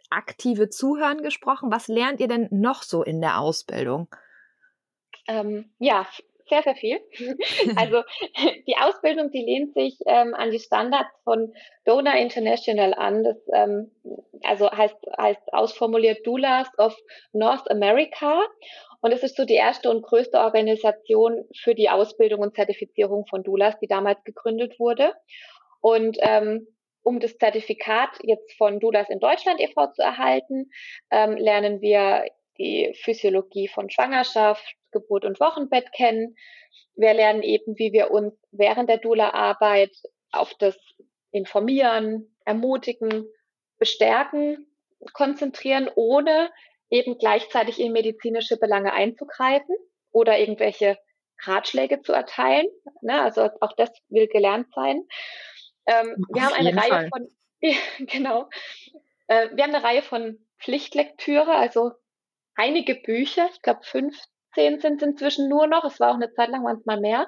aktive Zuhören gesprochen. Was lernt ihr denn noch so in der Ausbildung? Ähm, ja, sehr, sehr viel. Also die Ausbildung, die lehnt sich ähm, an die Standards von Donor International an. Das ähm, also heißt, heißt ausformuliert Doulas of North America. Und es ist so die erste und größte Organisation für die Ausbildung und Zertifizierung von Doulas, die damals gegründet wurde. Und ähm, um das Zertifikat jetzt von Doulas in Deutschland e.V. zu erhalten, ähm, lernen wir die Physiologie von Schwangerschaft, Geburt und Wochenbett kennen. Wir lernen eben, wie wir uns während der Doula-Arbeit auf das Informieren, Ermutigen, Bestärken konzentrieren, ohne eben gleichzeitig in medizinische Belange einzugreifen oder irgendwelche Ratschläge zu erteilen. Ne, also auch das will gelernt sein. Ähm, wir haben eine Reihe Fall. von, genau, äh, wir haben eine Reihe von Pflichtlektüre, also einige Bücher, ich glaube 15 sind es inzwischen nur noch, es war auch eine Zeit lang manchmal mehr,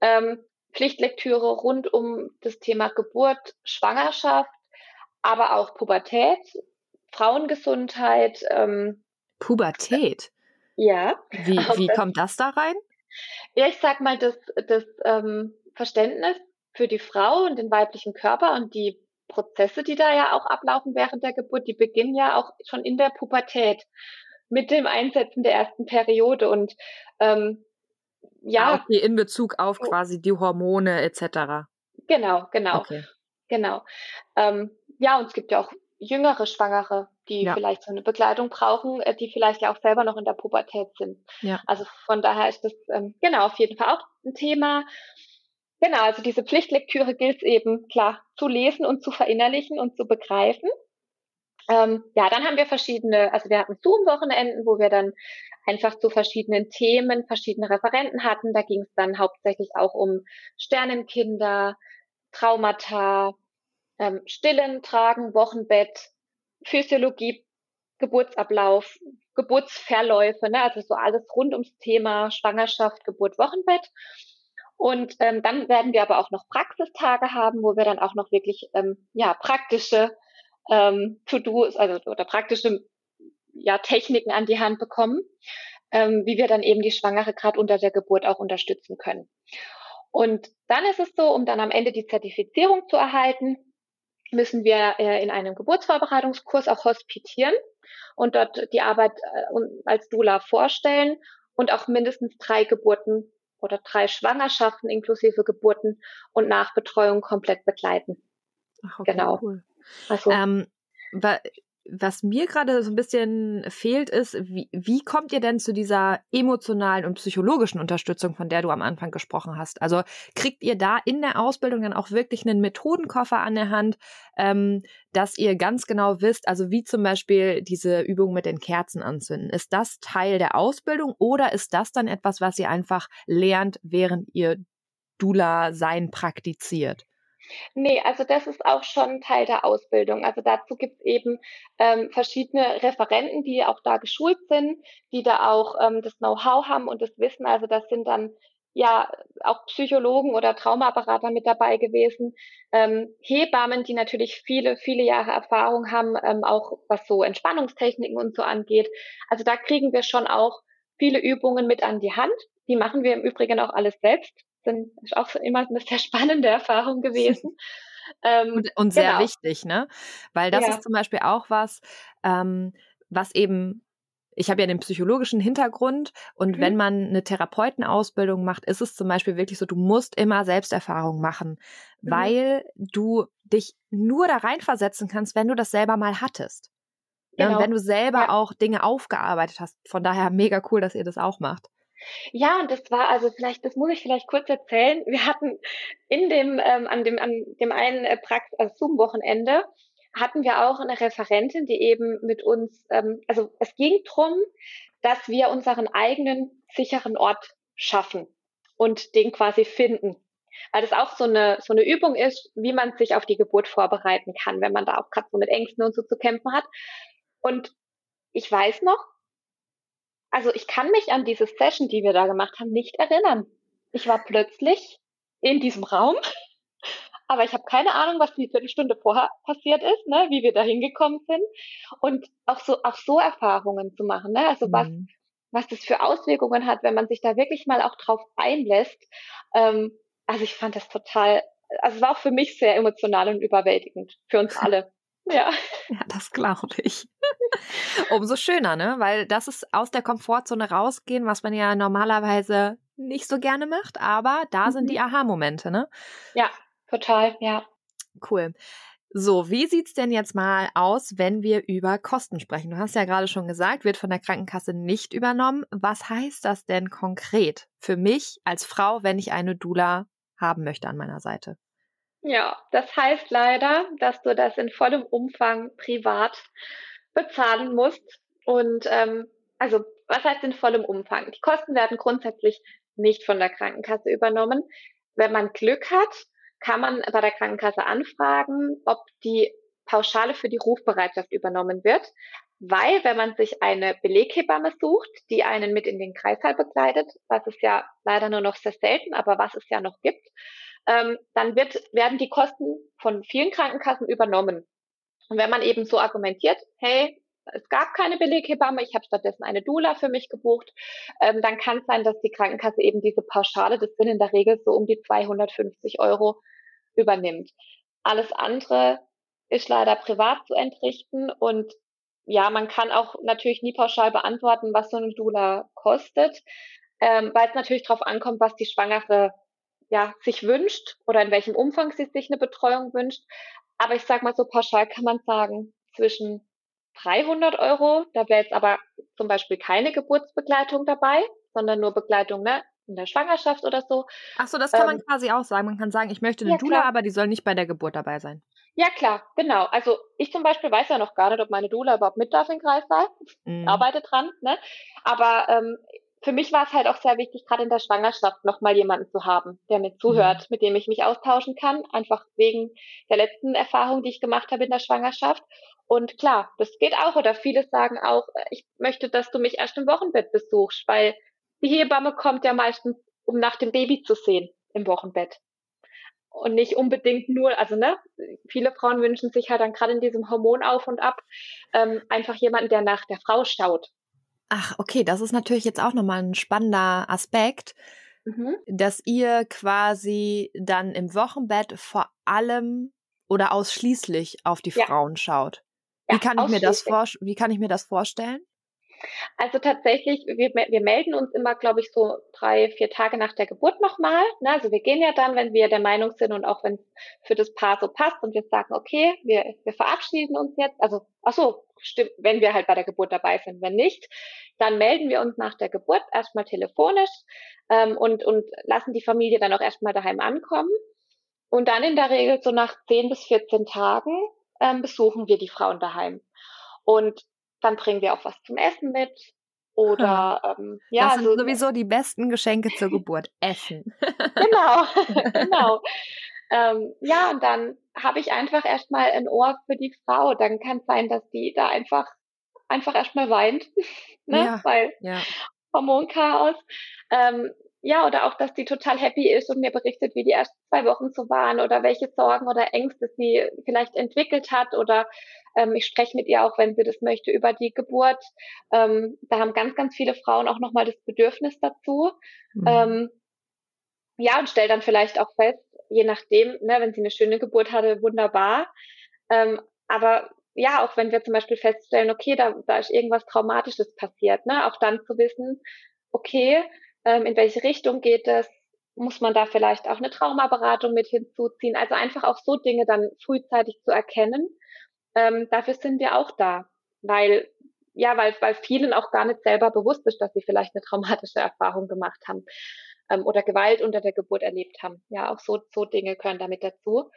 ähm, Pflichtlektüre rund um das Thema Geburt, Schwangerschaft, aber auch Pubertät, Frauengesundheit. Ähm, Pubertät? Ja. Wie, wie das, kommt das da rein? Ja, ich sag mal, das, das ähm, Verständnis für die Frau und den weiblichen Körper und die Prozesse, die da ja auch ablaufen während der Geburt, die beginnen ja auch schon in der Pubertät mit dem Einsetzen der ersten Periode und ähm, ja. Ah, okay, in Bezug auf quasi die Hormone etc. Genau, genau. Okay. Genau. Ähm, ja, und es gibt ja auch jüngere Schwangere, die ja. vielleicht so eine Begleitung brauchen, äh, die vielleicht ja auch selber noch in der Pubertät sind. Ja. Also von daher ist das ähm, genau auf jeden Fall auch ein Thema. Genau, also diese Pflichtlektüre gilt es eben klar zu lesen und zu verinnerlichen und zu begreifen. Ähm, ja, dann haben wir verschiedene, also wir hatten Zoom-Wochenenden, wo wir dann einfach zu verschiedenen Themen verschiedene Referenten hatten. Da ging es dann hauptsächlich auch um Sternenkinder, Traumata, ähm, Stillen, Tragen, Wochenbett, Physiologie, Geburtsablauf, Geburtsverläufe, ne? also so alles rund ums Thema Schwangerschaft, Geburt, Wochenbett. Und ähm, dann werden wir aber auch noch Praxistage haben, wo wir dann auch noch wirklich ähm, ja praktische ähm, To-Dos, also oder praktische ja Techniken an die Hand bekommen, ähm, wie wir dann eben die Schwangere gerade unter der Geburt auch unterstützen können. Und dann ist es so, um dann am Ende die Zertifizierung zu erhalten, müssen wir äh, in einem Geburtsvorbereitungskurs auch hospitieren und dort die Arbeit äh, als Dula vorstellen und auch mindestens drei Geburten oder drei Schwangerschaften inklusive Geburten und Nachbetreuung komplett begleiten. Ach, okay, genau. Cool. Also, ähm, was mir gerade so ein bisschen fehlt, ist, wie, wie kommt ihr denn zu dieser emotionalen und psychologischen Unterstützung, von der du am Anfang gesprochen hast? Also kriegt ihr da in der Ausbildung dann auch wirklich einen Methodenkoffer an der Hand, ähm, dass ihr ganz genau wisst, also wie zum Beispiel diese Übung mit den Kerzen anzünden. Ist das Teil der Ausbildung oder ist das dann etwas, was ihr einfach lernt, während ihr Dula sein praktiziert? Nee, also das ist auch schon Teil der Ausbildung. Also dazu gibt es eben ähm, verschiedene Referenten, die auch da geschult sind, die da auch ähm, das Know-how haben und das Wissen. Also das sind dann ja auch Psychologen oder Traumaberater mit dabei gewesen, ähm, Hebammen, die natürlich viele, viele Jahre Erfahrung haben, ähm, auch was so Entspannungstechniken und so angeht. Also da kriegen wir schon auch viele Übungen mit an die Hand. Die machen wir im Übrigen auch alles selbst sind, ist auch immer eine sehr spannende Erfahrung gewesen. Ähm, und, und, sehr genau. wichtig, ne? Weil das ja. ist zum Beispiel auch was, ähm, was eben ich habe ja den psychologischen Hintergrund und mhm. wenn man eine Therapeutenausbildung macht, ist es zum Beispiel wirklich so, du musst immer Selbsterfahrung machen, mhm. weil du dich nur da reinversetzen kannst, wenn du das selber mal hattest. Genau. Ja, und wenn du selber ja. auch Dinge aufgearbeitet hast. Von daher mega cool, dass ihr das auch macht. Ja, und das war also vielleicht, das muss ich vielleicht kurz erzählen. Wir hatten in dem, ähm, an dem, an dem einen äh, Prax also Zoom-Wochenende hatten wir auch eine Referentin, die eben mit uns, ähm, also es ging drum, dass wir unseren eigenen sicheren Ort schaffen und den quasi finden. Weil das auch so eine, so eine Übung ist, wie man sich auf die Geburt vorbereiten kann, wenn man da auch gerade so mit Ängsten und so zu kämpfen hat. Und ich weiß noch, also ich kann mich an diese Session, die wir da gemacht haben, nicht erinnern. Ich war plötzlich in diesem Raum, aber ich habe keine Ahnung, was die Viertelstunde vorher passiert ist, ne, wie wir da hingekommen sind und auch so auch so Erfahrungen zu machen, ne, also mhm. was was das für Auswirkungen hat, wenn man sich da wirklich mal auch drauf einlässt. Ähm, also ich fand das total, also es war auch für mich sehr emotional und überwältigend für uns alle. Ja. Ja, das glaube ich. Umso schöner, ne? Weil das ist aus der Komfortzone rausgehen, was man ja normalerweise nicht so gerne macht, aber da mhm. sind die Aha-Momente, ne? Ja, total, ja. Cool. So, wie sieht's denn jetzt mal aus, wenn wir über Kosten sprechen? Du hast ja gerade schon gesagt, wird von der Krankenkasse nicht übernommen. Was heißt das denn konkret für mich als Frau, wenn ich eine Dula haben möchte an meiner Seite? Ja, das heißt leider, dass du das in vollem Umfang privat bezahlen musst. Und ähm, also, was heißt in vollem Umfang? Die Kosten werden grundsätzlich nicht von der Krankenkasse übernommen. Wenn man Glück hat, kann man bei der Krankenkasse anfragen, ob die Pauschale für die Rufbereitschaft übernommen wird. Weil, wenn man sich eine Beleghebamme sucht, die einen mit in den Kreißsaal begleitet, was es ja leider nur noch sehr selten, aber was es ja noch gibt, ähm, dann wird, werden die Kosten von vielen Krankenkassen übernommen. Und wenn man eben so argumentiert, hey, es gab keine Beleghebamme, ich habe stattdessen eine Doula für mich gebucht, ähm, dann kann es sein, dass die Krankenkasse eben diese Pauschale, das sind in der Regel so um die 250 Euro, übernimmt. Alles andere ist leider privat zu entrichten und ja, man kann auch natürlich nie pauschal beantworten, was so eine Doula kostet, ähm, weil es natürlich darauf ankommt, was die Schwangere ja sich wünscht oder in welchem Umfang sie sich eine Betreuung wünscht. Aber ich sage mal so pauschal kann man sagen zwischen 300 Euro, da wäre jetzt aber zum Beispiel keine Geburtsbegleitung dabei, sondern nur Begleitung ne, in der Schwangerschaft oder so. Ach so, das kann ähm, man quasi auch sagen. Man kann sagen, ich möchte eine ja, Dula, aber die soll nicht bei der Geburt dabei sein. Ja, klar, genau. Also ich zum Beispiel weiß ja noch gar nicht, ob meine Dula überhaupt mit darf in Kreissaal. Mhm. Arbeite dran, ne? Aber ähm, für mich war es halt auch sehr wichtig, gerade in der Schwangerschaft nochmal jemanden zu haben, der mir zuhört, mhm. mit dem ich mich austauschen kann, einfach wegen der letzten Erfahrung, die ich gemacht habe in der Schwangerschaft. Und klar, das geht auch, oder viele sagen auch, ich möchte, dass du mich erst im Wochenbett besuchst, weil die Hebamme kommt ja meistens, um nach dem Baby zu sehen im Wochenbett. Und nicht unbedingt nur, also ne, viele Frauen wünschen sich halt dann gerade in diesem Hormon auf und ab ähm, einfach jemanden, der nach der Frau schaut. Ach, okay, das ist natürlich jetzt auch nochmal ein spannender Aspekt, mhm. dass ihr quasi dann im Wochenbett vor allem oder ausschließlich auf die ja. Frauen schaut. Wie ja, kann ich mir das vor, wie kann ich mir das vorstellen? Also tatsächlich, wir, wir melden uns immer, glaube ich, so drei, vier Tage nach der Geburt nochmal. Ne? Also wir gehen ja dann, wenn wir der Meinung sind und auch wenn es für das Paar so passt und wir sagen, okay, wir, wir verabschieden uns jetzt. Also, ach so, wenn wir halt bei der Geburt dabei sind. Wenn nicht, dann melden wir uns nach der Geburt erstmal telefonisch ähm, und, und lassen die Familie dann auch erstmal daheim ankommen. Und dann in der Regel so nach 10 bis 14 Tagen ähm, besuchen wir die Frauen daheim. Und dann bringen wir auch was zum Essen mit. Oder ähm, ja, das sind also, sowieso die besten Geschenke zur Geburt. Essen. genau, genau. Ähm, ja, und dann habe ich einfach erstmal ein Ohr für die Frau. Dann kann es sein, dass die da einfach einfach erstmal weint, ne? Ja, weil ja. Hormonchaos. Ähm, ja, oder auch, dass die total happy ist und mir berichtet, wie die ersten zwei Wochen so waren oder welche Sorgen oder Ängste sie vielleicht entwickelt hat oder ähm, ich spreche mit ihr auch, wenn sie das möchte, über die Geburt. Ähm, da haben ganz, ganz viele Frauen auch nochmal das Bedürfnis dazu. Mhm. Ähm, ja, und stell dann vielleicht auch fest, je nachdem, ne, wenn sie eine schöne Geburt hatte, wunderbar. Ähm, aber ja, auch wenn wir zum Beispiel feststellen, okay, da, da ist irgendwas Traumatisches passiert, ne, auch dann zu wissen, okay, ähm, in welche Richtung geht es, muss man da vielleicht auch eine Traumaberatung mit hinzuziehen. Also einfach auch so Dinge dann frühzeitig zu erkennen. Ähm, dafür sind wir auch da, weil ja, weil, weil vielen auch gar nicht selber bewusst ist, dass sie vielleicht eine traumatische Erfahrung gemacht haben ähm, oder Gewalt unter der Geburt erlebt haben. Ja, auch so, so Dinge gehören damit dazu.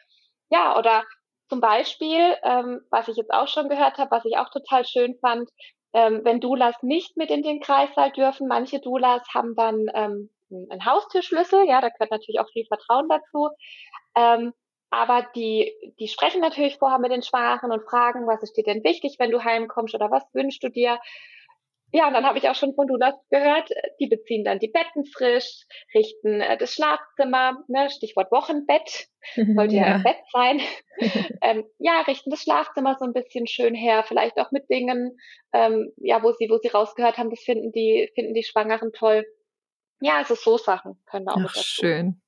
Ja, oder zum Beispiel, ähm, was ich jetzt auch schon gehört habe, was ich auch total schön fand, ähm, wenn Doulas nicht mit in den Kreissaal dürfen, manche Doulas haben dann ähm, einen Haustürschlüssel, ja, da gehört natürlich auch viel Vertrauen dazu. Ähm, aber die, die sprechen natürlich vorher mit den Schwangeren und fragen, was ist dir denn wichtig, wenn du heimkommst oder was wünschst du dir? Ja, und dann habe ich auch schon von Dulas gehört, die beziehen dann die Betten frisch, richten äh, das Schlafzimmer, ne, Stichwort Wochenbett, sollte ja, ja im Bett sein. ähm, ja, richten das Schlafzimmer so ein bisschen schön her, vielleicht auch mit Dingen, ähm, ja, wo sie, wo sie rausgehört haben, das finden die, finden die Schwangeren toll. Ja, also so Sachen können auch Ach, dazu. schön.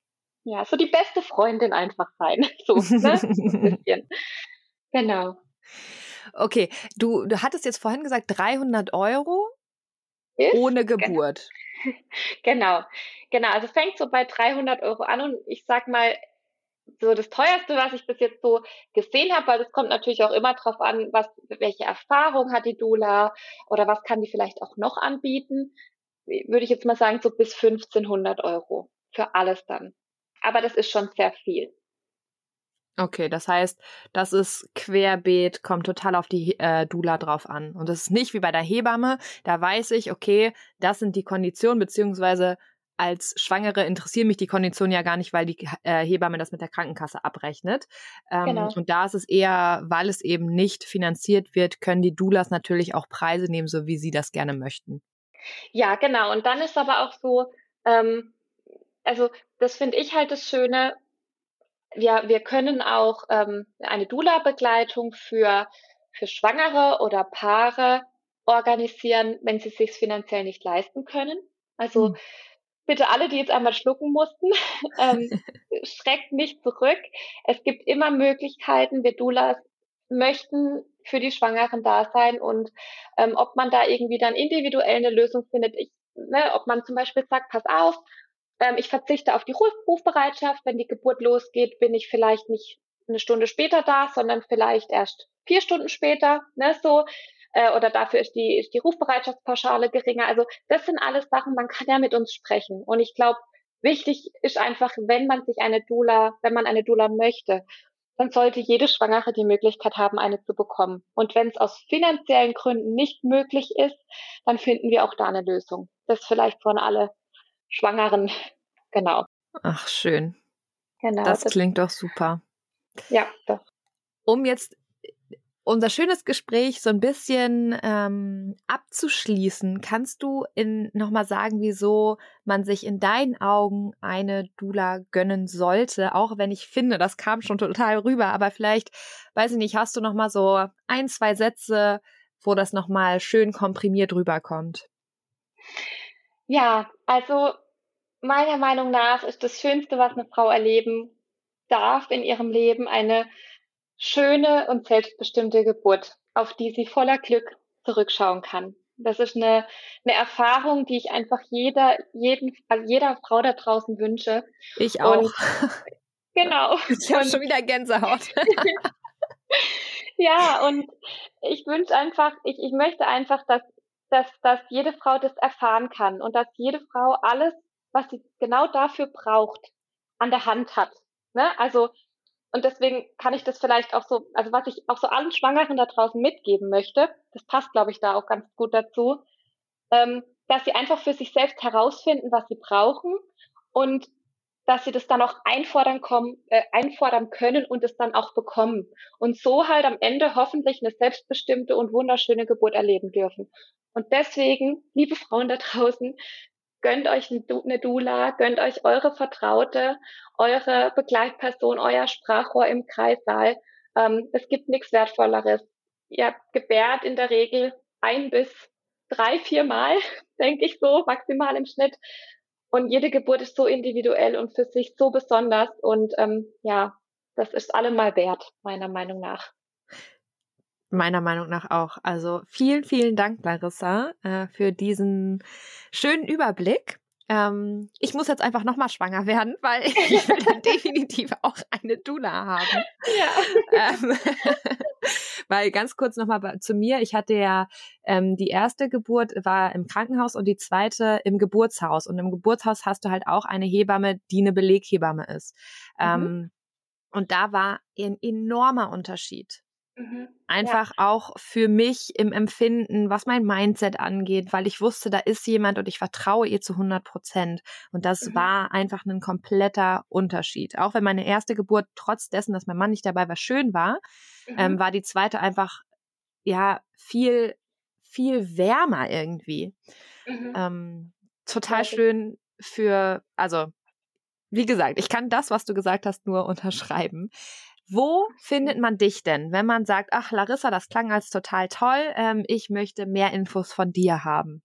Ja, so die beste Freundin einfach sein. So, ne? ein bisschen. Genau. Okay, du, du hattest jetzt vorhin gesagt 300 Euro Ist, ohne Geburt. Genau, genau. Also fängt so bei 300 Euro an und ich sag mal, so das teuerste, was ich bis jetzt so gesehen habe, weil das kommt natürlich auch immer drauf an, was, welche Erfahrung hat die Dula oder was kann die vielleicht auch noch anbieten, würde ich jetzt mal sagen, so bis 1500 Euro für alles dann. Aber das ist schon sehr viel. Okay, das heißt, das ist querbeet, kommt total auf die äh, Dula drauf an. Und das ist nicht wie bei der Hebamme, da weiß ich, okay, das sind die Konditionen, beziehungsweise als Schwangere interessieren mich die Konditionen ja gar nicht, weil die äh, Hebamme das mit der Krankenkasse abrechnet. Ähm, genau. Und da ist es eher, weil es eben nicht finanziert wird, können die Doulas natürlich auch Preise nehmen, so wie sie das gerne möchten. Ja, genau. Und dann ist aber auch so, ähm, also das finde ich halt das Schöne, wir, wir können auch ähm, eine Dula-Begleitung für, für Schwangere oder Paare organisieren, wenn sie es sich finanziell nicht leisten können. Also hm. bitte alle, die jetzt einmal schlucken mussten, ähm, schreckt nicht zurück. Es gibt immer Möglichkeiten. Wir Dulas möchten für die Schwangeren da sein und ähm, ob man da irgendwie dann individuell eine Lösung findet, ich, ne, ob man zum Beispiel sagt, pass auf, ähm, ich verzichte auf die Rufbereitschaft. Wenn die Geburt losgeht, bin ich vielleicht nicht eine Stunde später da, sondern vielleicht erst vier Stunden später, ne, so. Äh, oder dafür ist die, ist die Rufbereitschaftspauschale geringer. Also das sind alles Sachen, man kann ja mit uns sprechen. Und ich glaube, wichtig ist einfach, wenn man sich eine Dula, wenn man eine Dula möchte, dann sollte jede Schwangere die Möglichkeit haben, eine zu bekommen. Und wenn es aus finanziellen Gründen nicht möglich ist, dann finden wir auch da eine Lösung. Das vielleicht von alle Schwangeren. Genau. Ach, schön. Genau. Das, das klingt doch super. Ja, doch. Um jetzt unser schönes Gespräch so ein bisschen ähm, abzuschließen, kannst du nochmal sagen, wieso man sich in deinen Augen eine Dula gönnen sollte, auch wenn ich finde, das kam schon total rüber, aber vielleicht, weiß ich nicht, hast du nochmal so ein, zwei Sätze, wo das nochmal schön komprimiert rüberkommt? Ja, also meiner Meinung nach ist das Schönste, was eine Frau erleben darf in ihrem Leben, eine schöne und selbstbestimmte Geburt, auf die sie voller Glück zurückschauen kann. Das ist eine, eine Erfahrung, die ich einfach jeder, jeden, also jeder Frau da draußen wünsche. Ich auch. Und, genau. Ich habe schon wieder Gänsehaut. ja, und ich wünsche einfach, ich, ich möchte einfach, dass, dass, dass jede Frau das erfahren kann und dass jede Frau alles was sie genau dafür braucht, an der Hand hat. Ne? Also, und deswegen kann ich das vielleicht auch so, also was ich auch so allen Schwangeren da draußen mitgeben möchte, das passt, glaube ich, da auch ganz gut dazu, ähm, dass sie einfach für sich selbst herausfinden, was sie brauchen und dass sie das dann auch einfordern, kommen, äh, einfordern können und es dann auch bekommen. Und so halt am Ende hoffentlich eine selbstbestimmte und wunderschöne Geburt erleben dürfen. Und deswegen, liebe Frauen da draußen, gönnt euch eine Dula, gönnt euch eure Vertraute, eure Begleitperson, euer Sprachrohr im Kreissaal. Ähm, es gibt nichts Wertvolleres. Ihr gebärt in der Regel ein bis drei, vier Mal, denke ich so, maximal im Schnitt. Und jede Geburt ist so individuell und für sich so besonders. Und ähm, ja, das ist allemal wert, meiner Meinung nach. Meiner Meinung nach auch. Also vielen, vielen Dank, Larissa, äh, für diesen schönen Überblick. Ähm, ich muss jetzt einfach nochmal schwanger werden, weil ich will dann definitiv auch eine Dula haben. Ja. Ähm, weil ganz kurz nochmal zu mir. Ich hatte ja ähm, die erste Geburt war im Krankenhaus und die zweite im Geburtshaus. Und im Geburtshaus hast du halt auch eine Hebamme, die eine Beleghebamme ist. Mhm. Ähm, Und da war ein enormer Unterschied. Mhm. Einfach auch für mich im Empfinden, was mein Mindset angeht, weil ich wusste, da ist jemand und ich vertraue ihr zu 100 Prozent. Und das Mhm. war einfach ein kompletter Unterschied. Auch wenn meine erste Geburt, trotz dessen, dass mein Mann nicht dabei war, schön war, Mhm. ähm, war die zweite einfach, ja, viel, viel wärmer irgendwie. Mhm. Ähm, total Ja, schön für, also, wie gesagt, ich kann das, was du gesagt hast, nur unterschreiben. Wo findet man dich denn, wenn man sagt, ach Larissa, das klang als total toll, ähm, ich möchte mehr Infos von dir haben?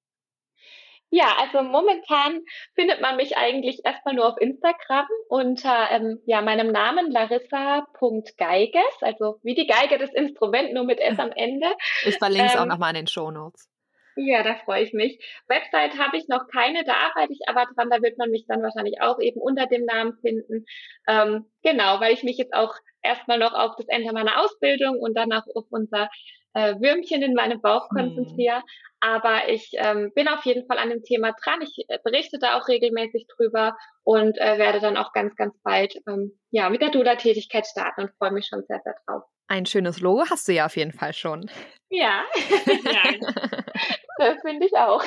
Ja, also momentan findet man mich eigentlich erstmal nur auf Instagram unter ähm, ja, meinem Namen larissa.geiges, also wie die Geige das Instrument, nur mit S am Ende. Ich verlinke es auch Ähm, nochmal in den Shownotes. Ja, da freue ich mich. Website habe ich noch keine, da arbeite ich aber dran, da wird man mich dann wahrscheinlich auch eben unter dem Namen finden. Ähm, genau, weil ich mich jetzt auch erstmal noch auf das Ende meiner Ausbildung und dann auch auf unser äh, Würmchen in meinem Bauch Hm. konzentriere. Aber ich ähm, bin auf jeden Fall an dem Thema dran. Ich äh, berichte da auch regelmäßig drüber und äh, werde dann auch ganz, ganz bald ähm, ja mit der Dula-Tätigkeit starten und freue mich schon sehr, sehr drauf. Ein schönes Logo hast du ja auf jeden Fall schon. Ja, ja das finde ich auch.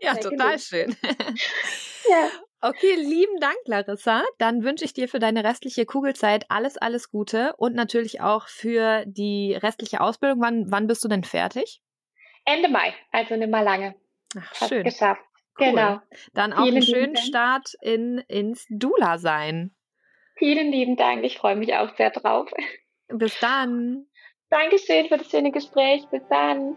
ja, total schön. Ja. Okay, lieben Dank, Larissa. Dann wünsche ich dir für deine restliche Kugelzeit alles, alles Gute und natürlich auch für die restliche Ausbildung. Wann, wann bist du denn fertig? Ende Mai, also nicht mal lange. Ach, Fast schön. geschafft. Cool. Genau. Dann auch Vielen einen schönen. Start in, ins Dula sein. Vielen lieben Dank. Ich freue mich auch sehr drauf. Bis dann. Dankeschön für das schöne Gespräch. Bis dann.